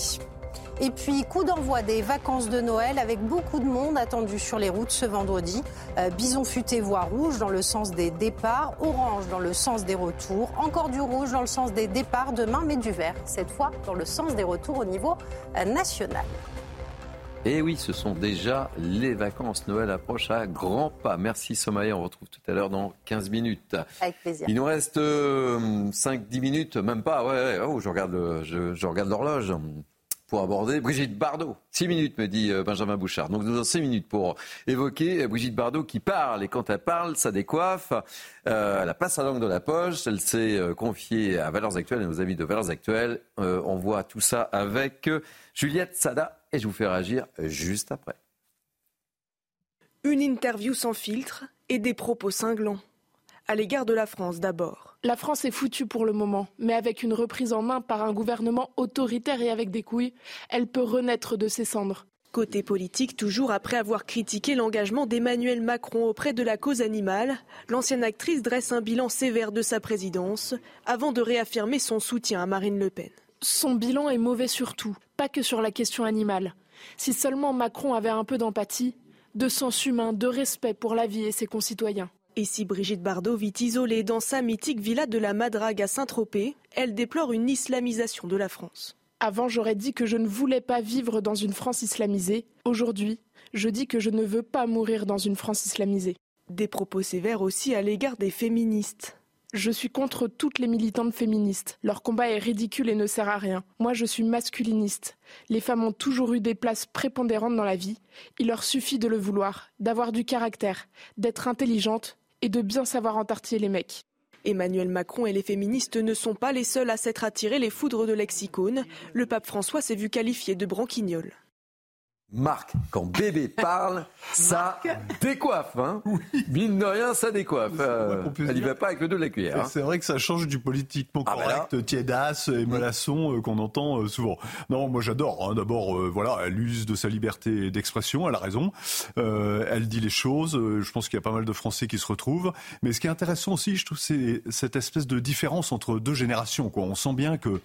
Et puis, coup d'envoi des vacances de Noël avec beaucoup de monde attendu sur les routes ce vendredi. Euh, bison futé voie rouge dans le sens des départs, orange dans le sens des retours, encore du rouge dans le sens des départs demain, mais du vert, cette fois dans le sens des retours au niveau euh, national. Et oui, ce sont déjà les vacances. Noël approche à grands pas. Merci Somaya, on retrouve tout à l'heure dans 15 minutes. Avec plaisir. Il nous reste 5-10 euh, minutes, même pas. Ouais, oh, je regarde, je regarde l'horloge pour aborder Brigitte Bardot. Six minutes, me dit euh, Benjamin Bouchard. Donc nous avons six minutes pour évoquer euh, Brigitte Bardot qui parle. Et quand elle parle, ça décoiffe. Euh, elle a pas sa langue dans la poche. Elle s'est confiée à Valeurs Actuelles et nos amis de Valeurs Actuelles. on voit tout ça avec Juliette Sada et je vous fais réagir juste après. Une interview sans filtre et des propos cinglants à l'égard de la France d'abord. La France est foutue pour le moment, mais avec une reprise en main par un gouvernement autoritaire et avec des couilles, elle peut renaître de ses cendres. Côté politique, toujours après avoir critiqué l'engagement d'Emmanuel Macron auprès de la cause animale, l'ancienne actrice dresse un bilan sévère de sa présidence avant de réaffirmer son soutien à Marine Le Pen. Son bilan est mauvais surtout, pas que sur la question animale. Si seulement Macron avait un peu d'empathie, de sens humain, de respect pour la vie et ses concitoyens. Et si Brigitte Bardot vit isolée dans sa mythique villa de la Madrague à Saint-Tropez, elle déplore une islamisation de la France. Avant, j'aurais dit que je ne voulais pas vivre dans une France islamisée. Aujourd'hui, je dis que je ne veux pas mourir dans une France islamisée. Des propos sévères aussi à l'égard des féministes. Je suis contre toutes les militantes féministes. Leur combat est ridicule et ne sert à rien. Moi, je suis masculiniste. Les femmes ont toujours eu des places prépondérantes dans la vie. Il leur suffit de le vouloir, d'avoir du caractère, d'être intelligente et de bien savoir entartiller les mecs. Emmanuel Macron et les féministes ne sont pas les seuls à s'être attirés les foudres de l'exicône. Le pape François s'est vu qualifié de branquignol. Marc, quand bébé parle, ça décoiffe. Hein Mine de rien, ça décoiffe. Euh, elle n'y va pas avec le dos de la cuillère. hein. C'est vrai que ça change du politiquement Ah, là. correct, tiédasse et mollasson euh, qu'on entend euh, souvent. Non, moi j'adore. hein. D'abord, euh, voilà, elle use de sa liberté d'expression, elle a raison. Euh, elle dit les choses. euh, je pense qu'il y a pas mal de Français qui se retrouvent. Mais ce qui est intéressant aussi, je trouve, c'est cette espèce de différence entre deux générations. Quoi. On sent bien que.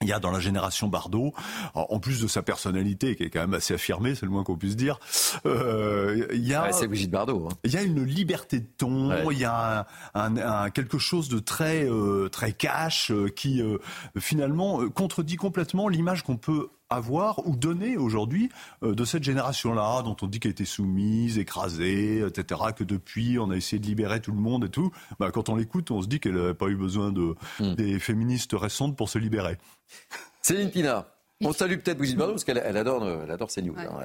Il y a dans la génération Bardot, en plus de sa personnalité qui est quand même assez affirmée, c'est le moins qu'on puisse dire, euh, il y a Ouais, Brigitte Bardot. hein. il y a une liberté de ton, Ouais. il y a un, un- un- quelque chose de très euh, très cash euh, qui euh, finalement contredit complètement l'image qu'on peut avoir ou donner aujourd'hui euh, de cette génération-là, dont on dit qu'elle était soumise, écrasée, etc., que depuis on a essayé de libérer tout le monde et tout. Bah, quand on l'écoute, on se dit qu'elle n'avait pas eu besoin de, Hmm. des féministes récentes pour se libérer. Céline Pina. On salue peut-être Brigitte Bardot parce qu'elle elle adore, euh, elle adore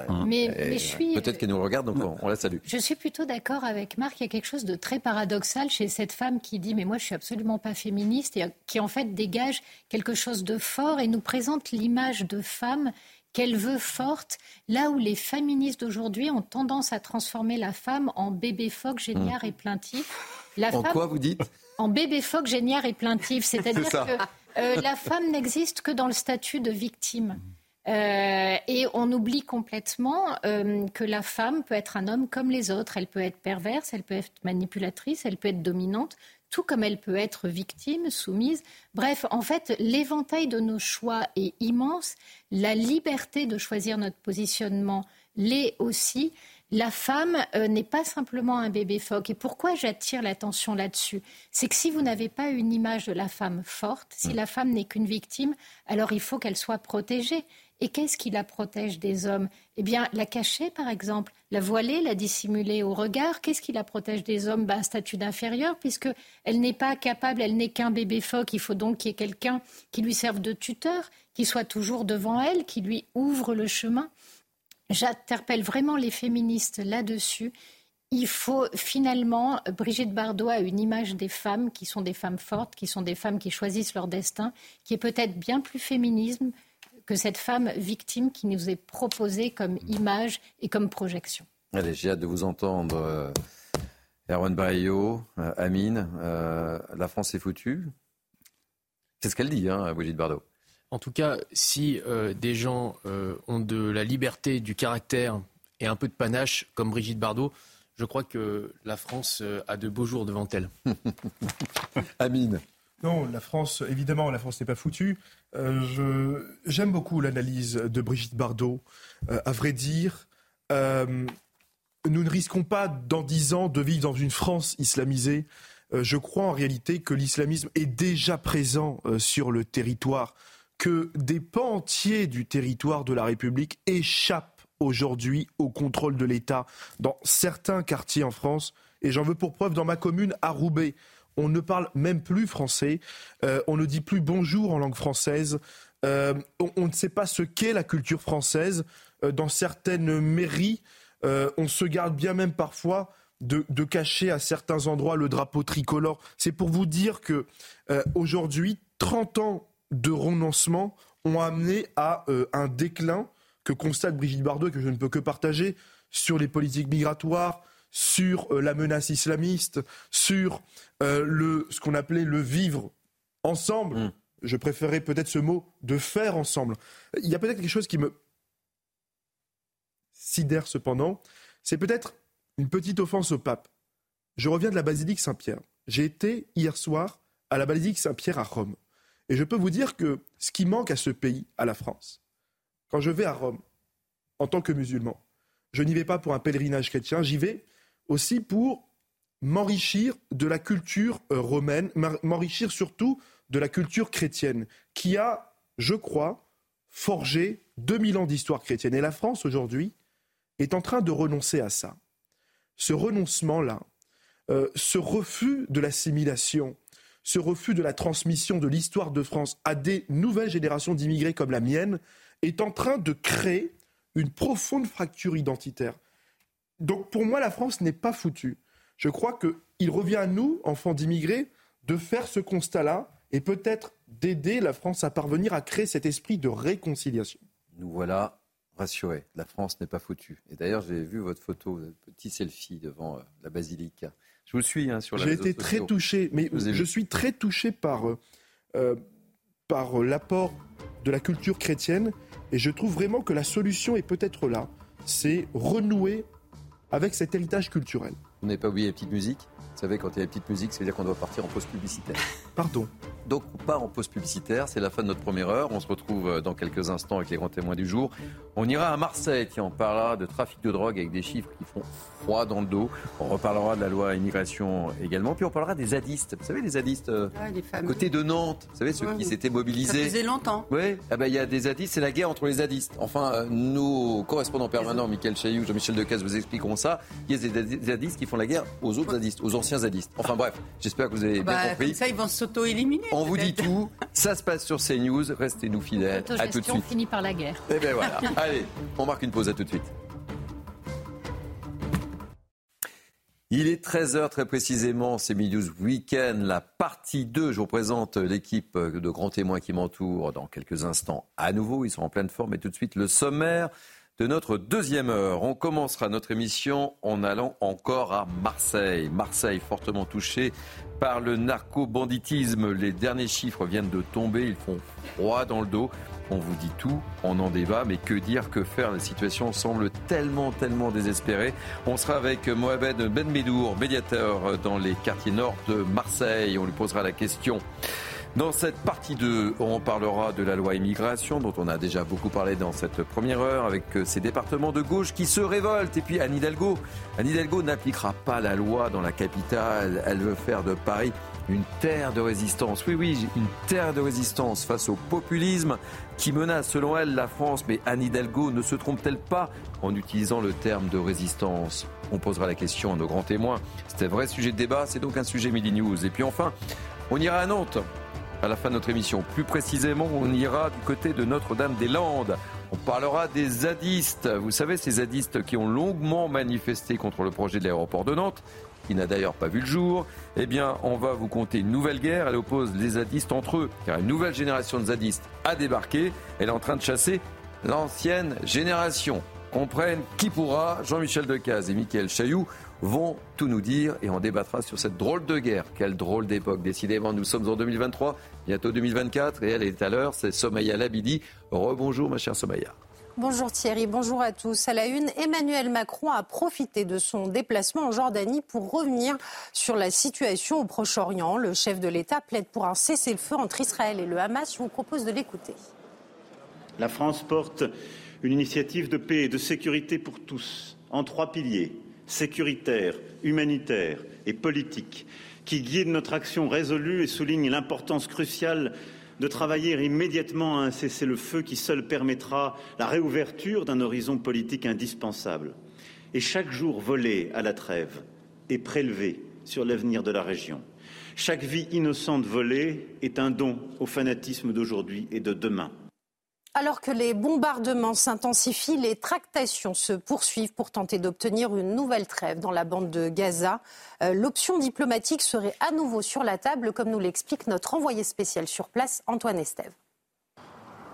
hein. Mais- suis- Peut-être qu'elle nous regarde, donc on, on la salue. Je suis plutôt d'accord avec Marc. Il y a quelque chose de très paradoxal chez cette femme qui dit Mais moi, je suis absolument pas féministe et qui, en fait, dégage quelque chose de fort et nous présente l'image de femme qu'elle veut forte, là où les féministes d'aujourd'hui ont tendance à transformer la femme en bébé phoque géniard et plaintif. La En femme- quoi vous dites? En bébé phoque géniard et plaintif. C'est-à-dire que euh, la femme n'existe que dans le statut de victime. Euh, et on oublie complètement euh, que la femme peut être un homme comme les autres. Elle peut être perverse, elle peut être manipulatrice, elle peut être dominante, tout comme elle peut être victime, soumise. Bref, en fait, l'éventail de nos choix est immense. La liberté de choisir notre positionnement l'est aussi. La femme euh, n'est pas simplement un bébé phoque. Et pourquoi j'attire l'attention là-dessus? C'est que si vous n'avez pas une image de la femme forte, si la femme n'est qu'une victime, alors il faut qu'elle soit protégée. Et qu'est-ce qui la protège des hommes? Eh bien, la cacher, par exemple, la voiler, la dissimuler au regard. Qu'est-ce qui la protège des hommes? Ben, Un statut d'inférieur, puisque elle n'est pas capable, elle n'est qu'un bébé phoque. Il faut donc qu'il y ait quelqu'un qui lui serve de tuteur, qui soit toujours devant elle, qui lui ouvre le chemin. J'interpelle vraiment les féministes là-dessus. Il faut finalement, Brigitte Bardot a une image des femmes qui sont des femmes fortes, qui sont des femmes qui choisissent leur destin, qui est peut-être bien plus féminisme que cette femme victime qui nous est proposée comme image et comme projection. Allez, j'ai hâte de vous entendre. Euh, Erwan Bayo, euh, Amine, euh, la France est foutue. C'est ce qu'elle dit, hein, Brigitte Bardot. En tout cas, si euh, des gens euh, ont de la liberté, du caractère et un peu de panache, comme Brigitte Bardot, je crois que la France euh, a de beaux jours devant elle. Amine. Non, la France, évidemment, la France n'est pas foutue. Euh, je- J'aime beaucoup l'analyse de Brigitte Bardot. Euh, à vrai dire, euh, nous ne risquons pas, dans dix ans, de vivre dans une France islamisée. Euh, je crois en réalité que l'islamisme est déjà présent euh, sur le territoire, que des pans entiers du territoire de la République échappent aujourd'hui au contrôle de l'État dans certains quartiers en France. Et j'en veux pour preuve dans ma commune à Roubaix. On ne parle même plus français, euh, on ne dit plus bonjour en langue française, euh, on, ne sait pas ce qu'est la culture française. Euh, dans certaines mairies, on se garde bien même parfois de, de cacher à certains endroits le drapeau tricolore. C'est pour vous dire que aujourd'hui, 30 ans de renoncement ont amené à euh, un déclin que constate Brigitte Bardot et que je ne peux que partager sur les politiques migratoires, sur euh, la menace islamiste, sur euh, le, ce qu'on appelait le vivre ensemble. Je préférais peut-être ce mot de faire ensemble. Il y a peut-être quelque chose qui me sidère cependant, c'est peut-être une petite offense au pape. Je reviens de la basilique Saint-Pierre. J'ai été hier soir à la basilique Saint-Pierre à Rome. Et je peux vous dire que ce qui manque à ce pays, à la France, quand je vais à Rome, en tant que musulman, je n'y vais pas pour un pèlerinage chrétien, j'y vais aussi pour m'enrichir de la culture euh, romaine, m'enrichir surtout de la culture chrétienne, qui a, je crois, forgé 2000 ans d'histoire chrétienne. Et la France, aujourd'hui, est en train de renoncer à ça. Ce renoncement-là, euh, ce refus de l'assimilation, ce refus de la transmission de l'histoire de France à des nouvelles générations d'immigrés comme la mienne, est en train de créer une profonde fracture identitaire. Donc pour moi, la France n'est pas foutue. Je crois qu'il revient à nous, enfants d'immigrés, de faire ce constat-là et peut-être d'aider la France à parvenir à créer cet esprit de réconciliation. Nous voilà rassurés. La France n'est pas foutue. Et d'ailleurs, j'ai vu votre photo, votre petit selfie devant euh, la basilique. Je vous suis hein, sur la J'ai été très touché, mais je, suis très touché par, euh, euh, par l'apport de la culture chrétienne. Et je trouve vraiment que la solution est peut-être là. C'est renouer avec cet héritage culturel. Vous n'avez pas oublié les petites musiques Vous savez, quand il y a les petites musiques, ça veut dire qu'on doit partir en pause publicitaire. Pardon donc on part en pause publicitaire, c'est la fin de notre première heure. On se retrouve euh, dans quelques instants avec les grands témoins du jour. On ira à Marseille, tiens, on parlera de trafic de drogue avec des chiffres qui font froid dans le dos. On reparlera de la loi immigration également. Puis on parlera des zadistes. Vous savez, les zadistes euh, côté de Nantes, vous savez, ceux qui s'étaient mobilisés. Ça faisait longtemps. Oui, ah ben, il y a des zadistes, c'est la guerre entre les zadistes. Enfin, euh, nos correspondants permanents, Michael Chailloux, Jean-Michel Decaze, vous expliqueront ça. Il y a des zadistes qui font la guerre aux autres zadistes, aux anciens zadistes. Enfin bref, j'espère que vous avez bien bah, compris. Ça, ils vont s'auto-éliminer. On vous dit tout. Ça se passe sur CNews. Restez-nous fidèles. À tout de suite. finit par la guerre. Et eh bien voilà. Allez, on marque une pause. À tout de suite. Il est 13h très précisément, c'est News Weekend, la partie 2. Je vous présente l'équipe de grands témoins qui m'entourent dans quelques instants. À nouveau, ils sont en pleine forme et tout de suite le sommaire de notre deuxième heure. On commencera notre émission en allant encore à Marseille. Marseille fortement touchée par le narco-banditisme. Les derniers chiffres viennent de tomber, ils font froid dans le dos. On vous dit tout, on en débat, mais que dire, que faire? La situation semble tellement, tellement désespérée. On sera avec Mohamed Ben Medour, médiateur dans les quartiers nord de Marseille. On lui posera la question. Dans cette partie 2, on parlera de la loi immigration, dont on a déjà beaucoup parlé dans cette première heure, avec euh, ces départements de gauche qui se révoltent. Et puis Anne Hidalgo. Anne Hidalgo n'appliquera pas la loi dans la capitale. Elle veut faire de Paris une terre de résistance. Oui, oui, une terre de résistance face au populisme qui menace, selon elle, la France. Mais Anne Hidalgo ne se trompe-t-elle pas en utilisant le terme de résistance? On posera la question à nos grands témoins. C'est un vrai sujet de débat, c'est donc un sujet Midi News. Et puis enfin, on ira à Nantes à la fin de notre émission. Plus précisément, on ira du côté de Notre-Dame-des-Landes. On parlera des zadistes. Vous savez, ces zadistes qui ont longuement manifesté contre le projet de l'aéroport de Nantes, qui n'a d'ailleurs pas vu le jour. Eh bien, on va vous conter une nouvelle guerre. Elle oppose les zadistes entre eux, car une nouvelle génération de zadistes a débarqué. Elle est en train de chasser l'ancienne génération. Comprennent qui pourra, Jean-Michel Decaze et Michael Chailloux vont tout nous dire et on débattra sur cette drôle de guerre. Quelle drôle d'époque. Décidément, nous sommes en 2023, bientôt 2024 et elle est à l'heure. C'est Somaya Labidi. Rebonjour ma chère Somaya. Bonjour Thierry, bonjour à tous. À la une, Emmanuel Macron a profité de son déplacement en Jordanie pour revenir sur la situation au Proche-Orient. Le chef de l'État plaide pour un cessez-le-feu entre Israël et le Hamas. Je vous propose de l'écouter. La France porte une initiative de paix et de sécurité pour tous en trois piliers sécuritaire, humanitaire et politique qui guide notre action résolue et souligne l'importance cruciale de travailler immédiatement à un cessez-le-feu qui seul permettra la réouverture d'un horizon politique indispensable. Et chaque jour volé à la trêve est prélevé sur l'avenir de la région. Chaque vie innocente volée est un don au fanatisme d'aujourd'hui et de demain. Alors que les bombardements s'intensifient, les tractations se poursuivent pour tenter d'obtenir une nouvelle trêve dans la bande de Gaza. Euh, l'option diplomatique serait à nouveau sur la table, comme nous l'explique notre envoyé spécial sur place, Antoine Estève.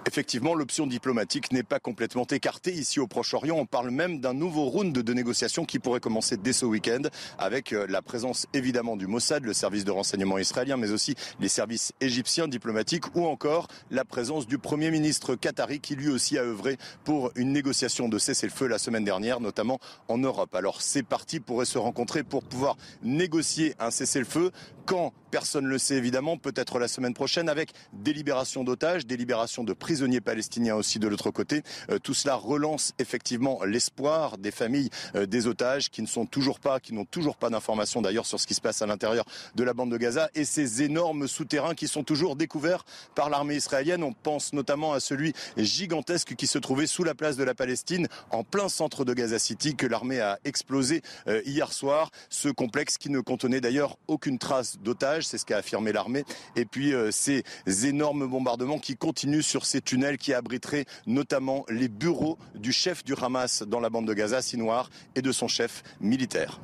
Effectivement, l'option diplomatique n'est pas complètement écartée ici au Proche-Orient. On parle même d'un nouveau round de négociations qui pourrait commencer dès ce week-end avec euh, la présence évidemment du Mossad, le service de renseignement israélien, mais aussi les services égyptiens diplomatiques ou encore la présence du Premier ministre qatari qui lui aussi a œuvré pour une négociation de cessez-le-feu la semaine dernière, notamment en Europe. Alors ces partis pourraient se rencontrer pour pouvoir négocier un cessez-le-feu quand Personne ne le sait évidemment, peut-être la semaine prochaine avec des libérations d'otages, des libérations de prisonniers prisonniers palestiniens aussi de l'autre côté. tout cela relance effectivement l'espoir des familles des otages qui ne sont toujours pas, qui n'ont toujours pas d'informations d'ailleurs sur ce qui se passe à l'intérieur de la bande de Gaza et ces énormes souterrains qui sont toujours découverts par l'armée israélienne. On pense notamment à celui gigantesque qui se trouvait sous la place de la Palestine, en plein centre de Gaza City, que l'armée a explosé euh, hier soir. Ce complexe qui ne contenait d'ailleurs aucune trace d'otages, c'est ce qu'a affirmé l'armée. Et puis euh, ces énormes bombardements qui continuent sur ces tunnels qui abriteraient notamment les bureaux du chef du Hamas dans la bande de Gaza, Sinoir, et de son chef militaire.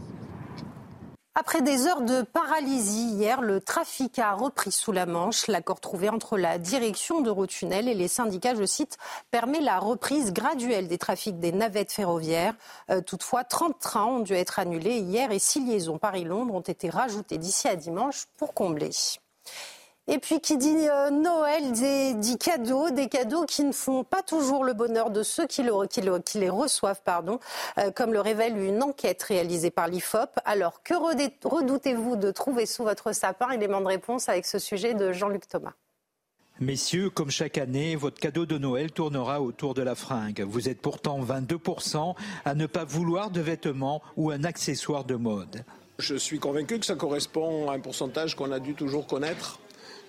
Après des heures de paralysie hier, le trafic a repris sous la Manche. L'accord trouvé entre la direction d'Eurotunnel et les syndicats, je cite, permet la reprise graduelle des trafics des navettes ferroviaires. Euh, toutefois, 30 trains ont dû être annulés hier et 6 liaisons Paris-Londres ont été rajoutées d'ici à dimanche pour combler. Et puis qui dit euh, Noël dit, cadeaux, des cadeaux qui ne font pas toujours le bonheur de ceux qui, les reçoivent, pardon, euh, comme le révèle une enquête réalisée par l'IFOP. Alors que redoutez-vous de trouver sous votre sapin Élément de réponse avec ce sujet de Jean-Luc Thomas. Messieurs, comme chaque année, votre cadeau de Noël tournera autour de la fringue. Vous êtes pourtant 22% à ne pas vouloir de vêtements ou un accessoire de mode. Je suis convaincu que ça correspond à un pourcentage qu'on a dû toujours connaître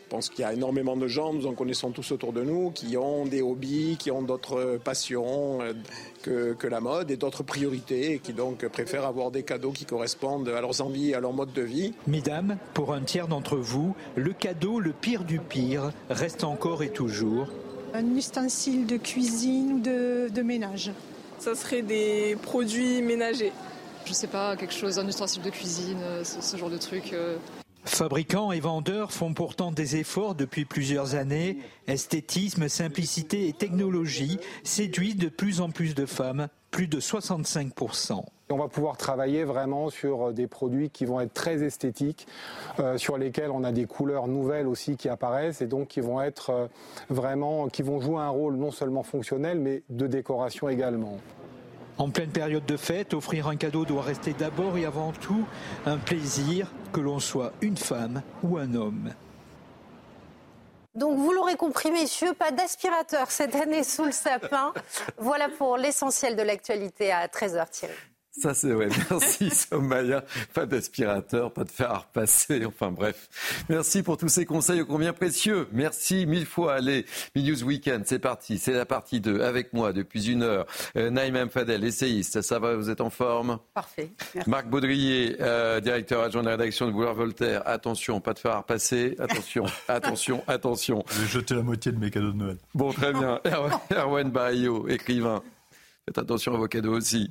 je pense qu'il y a énormément de gens, nous en connaissons tous autour de nous, qui ont des hobbies, qui ont d'autres passions euh, que, que, la mode et d'autres priorités, et qui donc préfèrent avoir des cadeaux qui correspondent à leurs envies et à leur mode de vie. Mesdames, pour un tiers d'entre vous, le cadeau le pire du pire reste encore et toujours un ustensile de cuisine ou de, de ménage. Ça serait des produits ménagers. Je sais pas, quelque chose, un ustensile de cuisine, euh, ce, ce genre de truc. Euh. Fabricants et vendeurs font pourtant des efforts depuis plusieurs années. Esthétisme, simplicité et technologie séduisent de plus en plus de femmes, plus de 65%. On va pouvoir travailler vraiment sur des produits qui vont être très esthétiques, euh, sur lesquels on a des couleurs nouvelles aussi qui apparaissent et donc qui vont être euh, vraiment, qui vont jouer un rôle non seulement fonctionnel mais de décoration également. En pleine période de fête, offrir un cadeau doit rester d'abord et avant tout un plaisir, que l'on soit une femme ou un homme. Donc vous l'aurez compris, messieurs, pas d'aspirateur cette année sous le sapin. Voilà pour l'essentiel de l'actualité à 13h Thierry. Ça, c'est vrai. Merci, Somaya. Pas d'aspirateur, pas de fer à repasser. Enfin, bref. Merci pour tous ces conseils ô combien précieux. Merci mille fois. Allez, News Weekend, c'est parti. C'est la partie 2 avec moi depuis une heure. Euh, Naïm Fadel, essayiste. Ça va, vous êtes en forme? Parfait. Marc Baudrier, euh, directeur adjoint de la rédaction de Boulevard Voltaire. Attention, pas de fer à repasser. Attention, attention, attention. J'ai jeté la moitié de mes cadeaux de Noël. Bon, très bien. Erwan Bayo, écrivain. Faites attention à vos cadeaux aussi.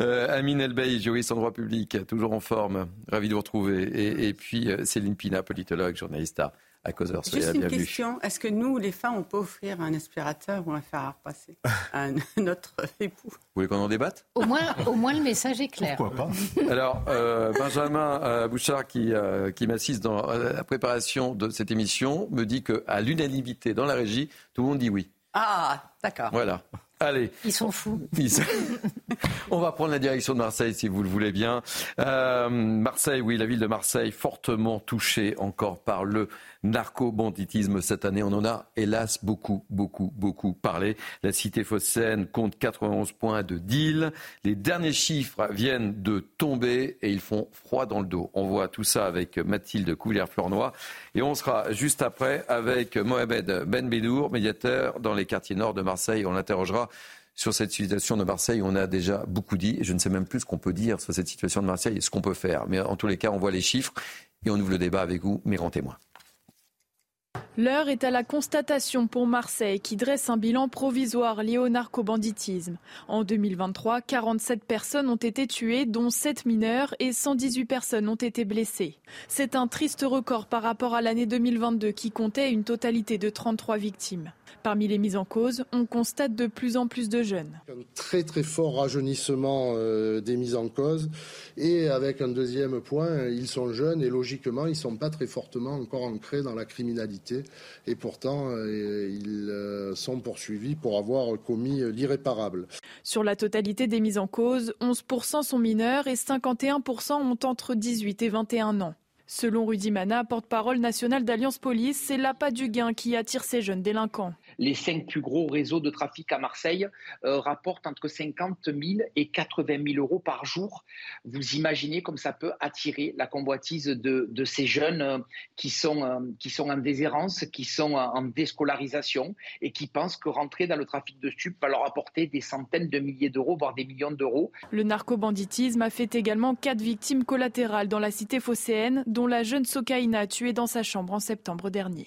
Euh, Amine Elbey, juriste en droit public, toujours en forme. Ravi de vous retrouver. Et, puis euh, Céline Pina, politologue, journaliste à, à Causeur. Juste une question. Est-ce que nous, les femmes, on peut offrir un aspirateur ou un fer à repasser à notre époux? Vous voulez qu'on en débatte? Au moins, au moins, le message est clair. Pourquoi pas? Alors, euh, Benjamin euh, Bouchard, qui, euh, qui m'assiste dans la préparation de cette émission, me dit qu'à l'unanimité dans la régie, tout le monde dit oui. Ah, d'accord. Voilà. Allez. Ils sont fous. On va prendre la direction de Marseille, si vous le voulez bien. Euh, Marseille, oui, la ville de Marseille, fortement touchée encore par le narco-banditisme cette année. On en a, hélas, beaucoup, beaucoup, beaucoup parlé. La cité phocéenne compte 91 points de deal. Les derniers chiffres viennent de tomber et ils font froid dans le dos. On voit tout ça avec Mathilde Coulière-Flornois. Et on sera juste après avec Mohamed Ben Bedour, médiateur dans les quartiers nord de Marseille. On l'interrogera sur cette situation de Marseille. On a déjà beaucoup dit, et je ne sais même plus ce qu'on peut dire sur cette situation de Marseille et ce qu'on peut faire. Mais en tous les cas, on voit les chiffres et on ouvre le débat avec vous, mes grands témoins. L'heure est à la constatation pour Marseille qui dresse un bilan provisoire lié au narcobanditisme. En 2023, 47 personnes ont été tuées, dont 7 mineurs et 118 personnes ont été blessées. C'est un triste record par rapport à l'année 2022 qui comptait une totalité de 33 victimes. Parmi les mises en cause, on constate de plus en plus de jeunes. Un très très fort rajeunissement euh, des mises en cause et avec un deuxième point, ils sont jeunes et logiquement ils ne sont pas très fortement encore ancrés dans la criminalité et pourtant euh, ils euh, sont poursuivis pour avoir commis l'irréparable. Sur la totalité des mises en cause, 11% sont mineurs et 51% ont entre 18 et 21 ans. Selon Rudy Mana, porte-parole national d'Alliance Police, c'est l'appât du gain qui attire ces jeunes délinquants. Les cinq plus gros réseaux de trafic à Marseille rapportent entre 50 000 et 80 000 euros par jour. Vous imaginez comme ça peut attirer la convoitise de, ces jeunes qui sont, qui sont en déshérence, qui sont en déscolarisation et qui pensent que rentrer dans le trafic de stupes va leur apporter des centaines de milliers d'euros, voire des millions d'euros. Le narcobanditisme a fait également quatre victimes collatérales dans la cité phocéenne, dont la jeune Sokaina tuée dans sa chambre en septembre dernier.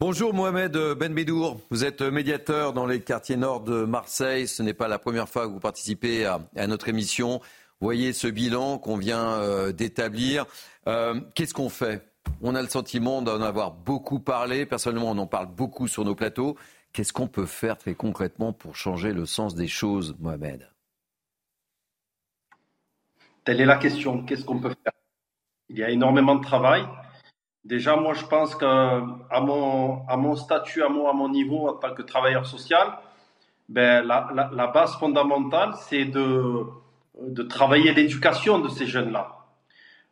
Bonjour Mohamed Benbedour, vous êtes médiateur dans les quartiers nord de Marseille. Ce n'est pas la première fois que vous participez à, notre émission. Voyez ce bilan qu'on vient euh, d'établir. Euh, qu'est-ce qu'on fait? On a le sentiment d'en avoir beaucoup parlé. Personnellement, on en parle beaucoup sur nos plateaux. Qu'est-ce qu'on peut faire très concrètement pour changer le sens des choses, Mohamed? Telle est la question. Qu'est-ce qu'on peut faire? Il y a énormément de travail. Déjà, moi, je pense qu'à mon, statut, à mon, niveau en tant que travailleur social, ben, la, base fondamentale, c'est de travailler l'éducation de ces jeunes-là.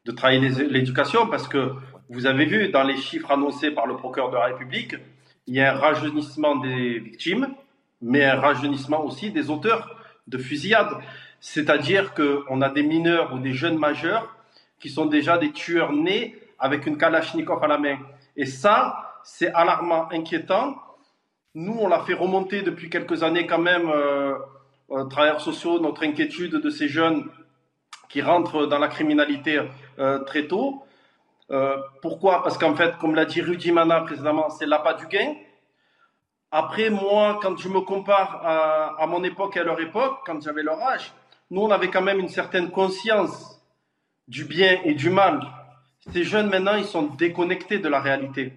De travailler l'éducation parce que vous avez vu dans les chiffres annoncés par le procureur de la République, il y a un rajeunissement des victimes, mais un rajeunissement aussi des auteurs de fusillades. C'est-à-dire qu'on a des mineurs ou des jeunes majeurs qui sont déjà des tueurs nés avec une Kalachnikov à la main. Et ça, c'est alarmant, inquiétant. Nous, on l'a fait remonter depuis quelques années quand même, euh, euh, travailleurs sociaux, notre inquiétude de ces jeunes qui rentrent dans la criminalité euh, très tôt. Euh, pourquoi? Parce qu'en fait, comme l'a dit Rudy Mana précédemment, c'est l'appât du gain. Après, moi, quand je me compare à, à mon époque et à leur époque, quand j'avais leur âge, nous, on avait quand même une certaine conscience du bien et du mal. Ces jeunes, maintenant, ils sont déconnectés de la réalité.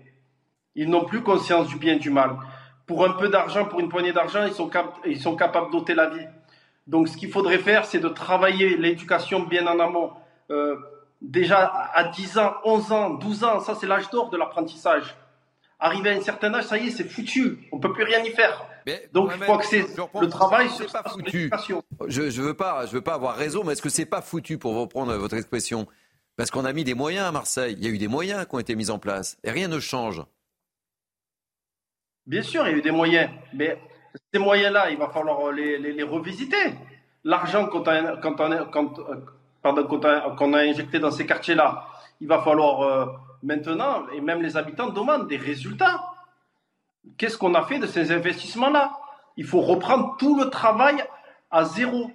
Ils n'ont plus conscience du bien et du mal. Pour un peu d'argent, pour une poignée d'argent, ils sont, ils sont capables d'ôter la vie. Donc, ce qu'il faudrait faire, c'est de travailler l'éducation bien en amont. Euh, déjà à 10 ans, 11 ans, 12 ans, ça c'est l'âge d'or de l'apprentissage. Arrivé à un certain âge, ça y est, c'est foutu. On peut plus rien y faire. Donc je crois que c'est le travail sur pas foutu. Je ne veux pas, je veux pas avoir raison, mais est-ce que c'est pas foutu pour reprendre votre expression? Parce qu'on a mis des moyens à Marseille. Il y a eu des moyens qui ont été mis en place et rien ne change. Bien sûr, il y a eu des moyens, mais ces moyens-là, il va falloir les, revisiter. L'argent quand, qu'on a, injecté dans ces quartiers-là. Il va falloir euh, maintenant, et même les habitants demandent des résultats. Qu'est-ce qu'on a fait de ces investissements-là? Il faut reprendre tout le travail à zéro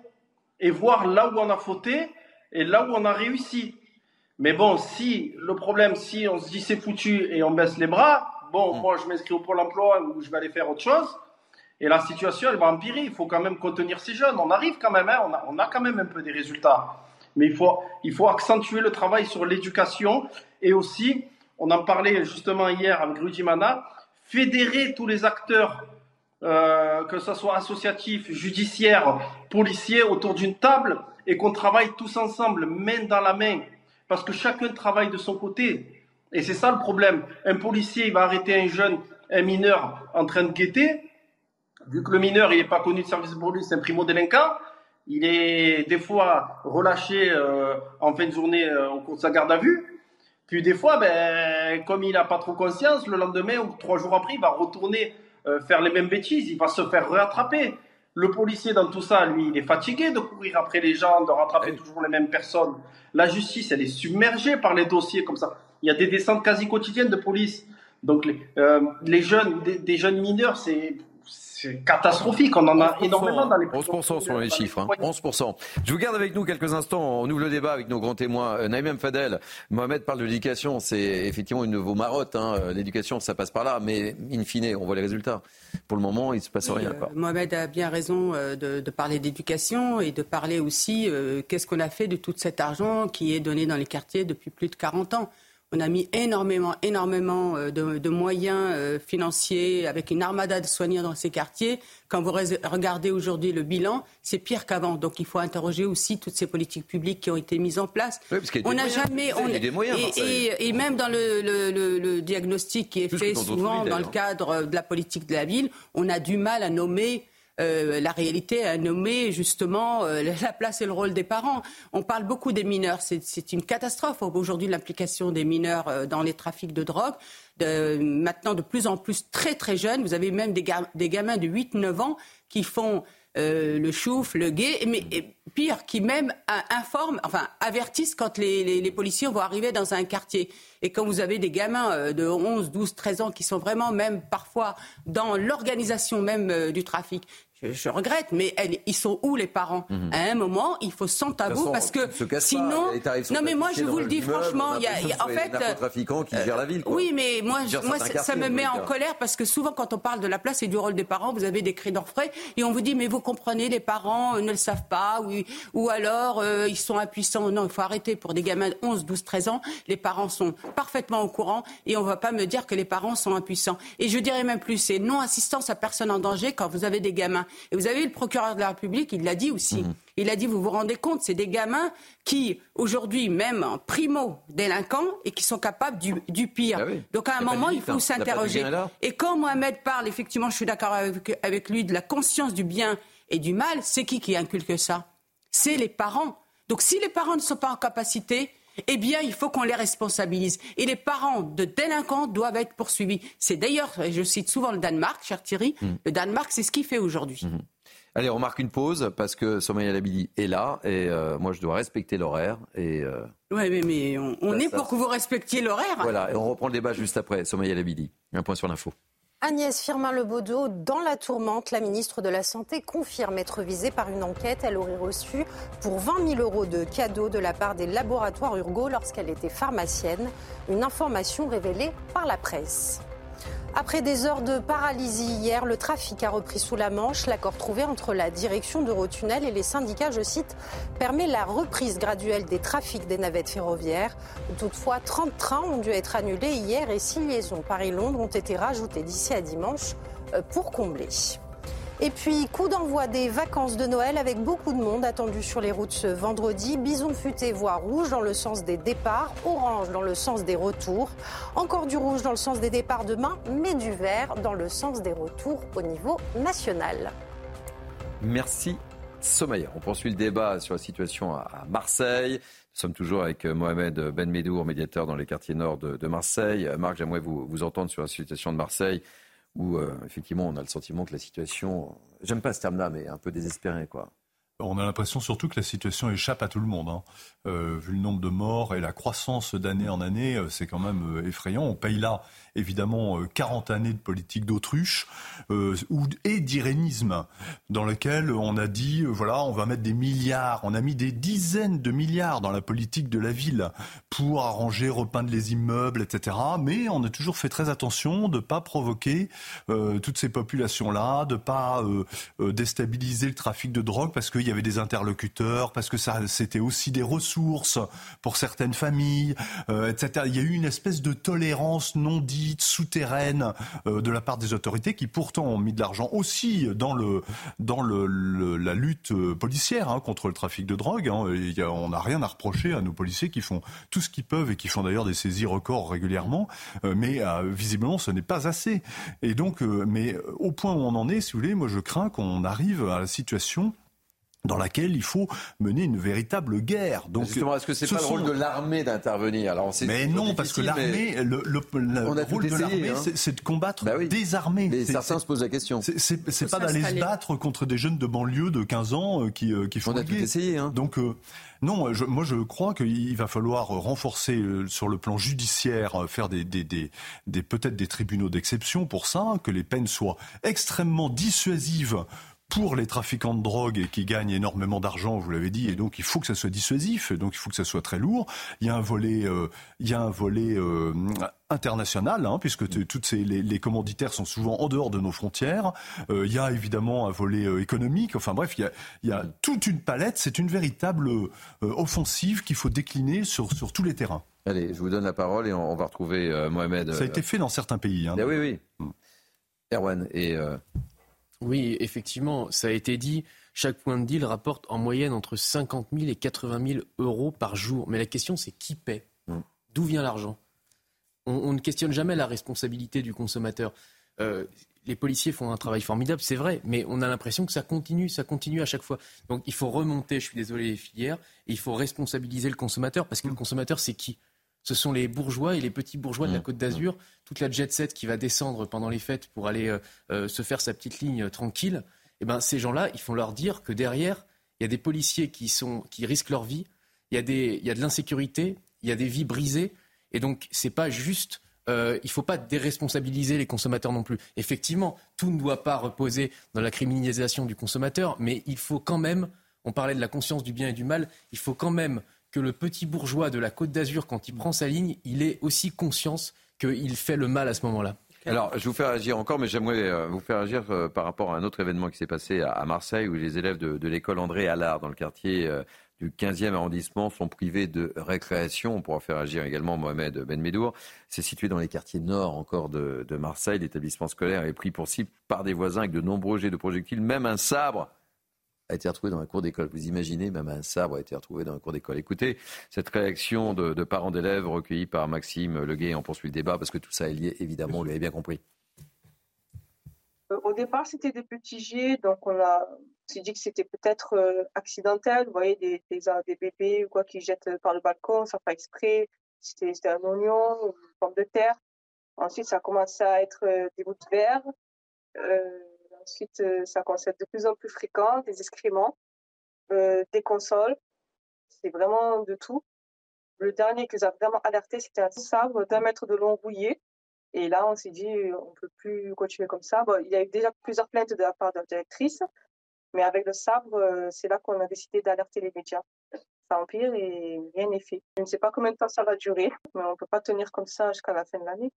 et voir là où on a fauté et là où on a réussi. Mais bon, si le problème, si on se dit c'est foutu et on baisse les bras, bon, mm. moi je m'inscris au Pôle emploi ou je vais aller faire autre chose. Et la situation, elle va empirer. Il faut quand même contenir ces jeunes. On arrive quand même, hein. on, a, on a quand même un peu des résultats mais il faut, il faut accentuer le travail sur l'éducation et aussi, on en parlait justement hier avec Rudy Mana, fédérer tous les acteurs, euh, que ce soit associatifs, judiciaires, policiers, autour d'une table et qu'on travaille tous ensemble, main dans la main, parce que chacun travaille de son côté. Et c'est ça le problème. Un policier, il va arrêter un jeune, un mineur en train de guetter. Vu que le mineur, il n'est pas connu de service de police, c'est un primo-délinquant, il est des fois relâché euh, en fin de journée euh, au cours de sa garde à vue. Puis des fois, ben, comme il n'a pas trop conscience, le lendemain ou trois jours après, il va retourner euh, faire les mêmes bêtises, il va se faire rattraper. Le policier dans tout ça, lui, il est fatigué de courir après les gens, de rattraper toujours les mêmes personnes. La justice, elle est submergée par les dossiers comme ça. Il y a des descentes quasi quotidiennes de police. Donc les, les jeunes, des jeunes mineurs, c'est c'est catastrophique. On en a énormément dans les 11% sur les chiffres. Hein. 11%. Je vous garde avec nous quelques instants. On ouvre le débat avec nos grands témoins. Euh, Naïm Fadel, Mohamed parle de l'éducation. C'est effectivement une de vos marottes. Hein. Euh, l'éducation, ça passe par là. Mais in fine, on voit les résultats. Pour le moment, il ne se passe rien. Euh, Mohamed a bien raison de, de parler d'éducation et de parler aussi qu'est-ce qu'on a fait de tout cet argent qui est donné dans les quartiers depuis plus de 40 ans. On a mis énormément, énormément euh, de, moyens euh, financiers avec une armada de soignants dans ces quartiers. Quand vous regardez aujourd'hui le bilan, c'est pire qu'avant. Donc il faut interroger aussi toutes ces politiques publiques qui ont été mises en place. on n'a jamais. On, des moyens, et, même dans le, diagnostic qui est fait souvent dans le cadre de la politique de la ville, on a du mal à nommer euh, la réalité a nommé justement euh, la place et le rôle des parents. On parle beaucoup des mineurs, c'est une catastrophe aujourd'hui l'implication des mineurs euh, dans les trafics de drogue. de, maintenant de plus en plus très très jeunes. Vous avez même des, gamins de 8-9 ans qui font le chouf, le guet, mais pire, qui même informent, enfin avertissent quand les, les, policiers vont arriver dans un quartier. Et quand vous avez des gamins euh, de 11, 12, 13 ans qui sont vraiment même parfois dans l'organisation même euh, du trafic, je, regrette, mais ils sont où les parents? Mhm. À un moment, il faut sans tabou parce que sinon, non mais moi je vous le dis franchement, il y, a, en fait, trafiquants qui gèrent la ville. Oui, mais moi, moi ça, me met en colère parce que souvent quand on parle de la place et du rôle des parents, vous avez des cris d'orfraie et on vous dit mais vous comprenez, les parents ne le savent pas ou, ou alors euh, ils sont impuissants. Non, il faut arrêter pour des gamins de 11, 12, 13 ans. Les parents sont parfaitement au courant et on ne va pas me dire que les parents sont impuissants. Et je dirais même plus, c'est non assistance à personne en danger quand vous avez des gamins. Et vous avez le procureur de la République, il l'a dit aussi. Mhm. Il a dit, vous vous rendez compte, c'est des gamins qui, aujourd'hui, même en primo délinquants, et qui sont capables du, pire. Ah Donc à un moment, il faut hein. s'interroger. Et quand Mohamed parle, effectivement, je suis d'accord avec, avec lui, de la conscience du bien et du mal, c'est qui qui inculque ça? C'est les parents. Donc si les parents ne sont pas en capacité, eh bien, il faut qu'on les responsabilise. Et les parents de délinquants doivent être poursuivis. C'est d'ailleurs, je cite souvent le Danemark, cher Thierry, mm. le Danemark, c'est ce qu'il fait aujourd'hui. Mm-hmm. Allez, on marque une pause parce que Somaya Labidi est là et euh, moi je dois respecter l'horaire. Et euh, ouais, mais, mais on, est pour que vous respectiez l'horaire. Voilà, et on reprend le débat juste après. Somaya Labidi, un point sur l'info. Agnès Firmin-Lebaudot, dans la tourmente, la ministre de la Santé confirme être visée par une enquête. Elle aurait reçu pour 20 000 euros de cadeaux de la part des laboratoires Urgo lorsqu'elle était pharmacienne. Une information révélée par la presse. Après des heures de paralysie hier, le trafic a repris sous la Manche. L'accord trouvé entre la direction d'Eurotunnel et les syndicats, je cite, permet la reprise graduelle des trafics des navettes ferroviaires. Toutefois, 30 trains ont dû être annulés hier et 6 liaisons Paris-Londres ont été rajoutées d'ici à dimanche euh, pour combler. Et puis, coup d'envoi des vacances de Noël avec beaucoup de monde attendu sur les routes ce vendredi. Bison futé voie rouge dans le sens des départs, orange dans le sens des retours. Encore du rouge dans le sens des départs demain, mais du vert dans le sens des retours au niveau national. Merci Somaya. On poursuit le débat sur la situation à Marseille. Nous sommes toujours avec Mohamed Ben Medour, médiateur dans les quartiers nord de, Marseille. Marc, j'aimerais vous entendre sur la situation de Marseille où euh, effectivement on a le sentiment que la situation, j'aime pas ce terme-là, mais un peu désespéré quoi. On a l'impression surtout que la situation échappe à tout le monde. Hein. Euh, vu le nombre de morts et la croissance d'année en année, euh, c'est quand même effrayant. On paye là, évidemment, 40 années de politique d'autruche et d'irénisme, dans lequel on a dit, voilà, on va mettre des milliards, on a mis des dizaines de milliards dans la politique de la ville pour arranger, repeindre les immeubles, etc. Mais on a toujours fait très attention de ne pas provoquer toutes ces populations-là, de ne pas déstabiliser le trafic de drogue, parce qu'il y avait des interlocuteurs, parce que ça, c'était aussi des ressources pour certaines familles, euh, etc. Il y a eu une espèce de tolérance non dite, souterraine euh, de la part des autorités qui pourtant ont mis de l'argent aussi dans le dans le, la lutte euh, policière hein, contre le trafic de drogue. Hein. On n'a rien à reprocher à nos policiers qui font tout ce qu'ils peuvent et qui font d'ailleurs des saisies records régulièrement, mais visiblement ce n'est pas assez. Et donc, mais au point où on en est, si vous voulez, moi je crains qu'on arrive à la situation dans laquelle il faut mener une véritable guerre. Donc, Justement, est-ce que c'est pas le rôle de l'armée d'intervenir Alors, Mais non, parce que l'armée, le, le, rôle de l'armée, hein. c'est de combattre bah des armées. Mais certains se posent la question. C'est pas d'aller se battre contre des jeunes de banlieue de 15 ans euh, qui, euh, qui font On a tout essayé. Hein. Donc, euh, non, je, moi je crois qu'il va falloir renforcer sur le plan judiciaire, faire des, des, des, des peut-être des tribunaux d'exception pour ça, que les peines soient extrêmement dissuasives pour les trafiquants de drogue et qui gagnent énormément d'argent, vous l'avez dit, et donc il faut que ça soit dissuasif, donc il faut que ça soit très lourd. Il y a un volet, euh, il y a un volet euh, international, hein, puisque toutes ces, les, commanditaires sont souvent en dehors de nos frontières. Euh, il y a évidemment un volet économique. Enfin bref, il y a, il y a toute une palette. C'est une véritable offensive qu'il faut décliner sur, sur tous les terrains. Allez, je vous donne la parole et on, va retrouver Mohamed. Ça a été fait dans certains pays. Hein, eh oui, oui. Erwan et oui, effectivement, ça a été dit. Chaque point de deal rapporte en moyenne entre 50 000 et 80 000 euros par jour. Mais la question, c'est qui paie? Mm. D'où vient l'argent? On, ne questionne jamais la responsabilité du consommateur. Euh, les policiers font un travail formidable, c'est vrai, mais on a l'impression que ça continue, ça continue à chaque fois. Donc il faut remonter, je suis désolé, les filières, et il faut responsabiliser le consommateur, parce que le consommateur, c'est qui? Ce sont les bourgeois et les petits bourgeois de la Mmh. Côte d'Azur, toute la jet set qui va descendre pendant les fêtes pour aller euh, euh, se faire sa petite ligne euh, tranquille. Eh ben, ces gens-là, il faut leur dire que derrière, il y a des policiers qui, sont, qui risquent leur vie, il y a, des, il y a de l'insécurité, il y a des vies brisées. Et donc, c'est pas juste. euh, il ne faut pas déresponsabiliser les consommateurs non plus. Effectivement, tout ne doit pas reposer dans la criminalisation du consommateur, mais il faut quand même, on parlait de la conscience du bien et du mal, il faut quand même que le petit bourgeois de la Côte d'Azur, quand il prend sa ligne, il ait aussi conscience qu'il fait le mal à ce moment-là. Alors, je vous fais réagir encore, mais j'aimerais euh, vous faire réagir euh, par rapport à un autre événement qui s'est passé à, Marseille, où les élèves de, l'école André Allard, dans le quartier euh, du 15e arrondissement, sont privés de récréation. On pourra faire agir également Mohamed Ben Medour. C'est situé dans les quartiers nord encore de Marseille. L'établissement scolaire est pris pour cible par des voisins avec de nombreux jets de projectiles, même un sabre a été retrouvé dans la cour d'école. Vous imaginez, même un sabre a été retrouvé dans la cour d'école. Écoutez, cette réaction de, parents d'élèves recueillie par Maxime Leguet, on poursuit le débat parce que tout ça est lié, évidemment, vous l'avez bien compris. Euh, Au départ, c'était des petits jets, donc on a s'est dit que c'était peut-être euh, accidentel. Vous voyez, des, des, des bébés ou quoi qui jettent par le balcon sans faire exprès. C'était un oignon une pomme de terre. Ensuite, ça a commencé à être euh, des bouts de verre. Euh, ensuite, euh, ça être de plus en plus fréquent, des excréments, euh, des consoles. C'est vraiment de tout. Le dernier qui nous a vraiment alerté, c'était un sabre d'un mètre de long rouillé. Et là, on s'est dit, on ne peut plus continuer comme ça. Il y a eu déjà plusieurs plaintes de la part de la directrice, mais avec le sabre, euh, c'est là qu'on a décidé d'alerter les médias. Ça empire et rien n'est fait. Je ne sais pas combien de temps ça va durer, mais on ne peut pas tenir comme ça jusqu'à la fin de l'année.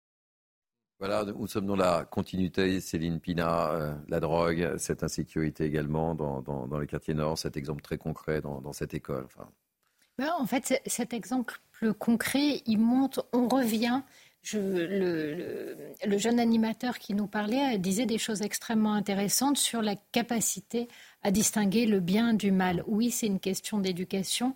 Voilà, nous sommes dans la continuité, Céline Pina, euh, la drogue, cette insécurité également dans, dans, dans les quartiers nord, cet exemple très concret dans, dans cette école. Ben, en fait, cet exemple concret, il montre, on revient. Le jeune animateur qui nous parlait euh, disait des choses extrêmement intéressantes sur la capacité à distinguer le bien du mal. Oui, c'est une question d'éducation.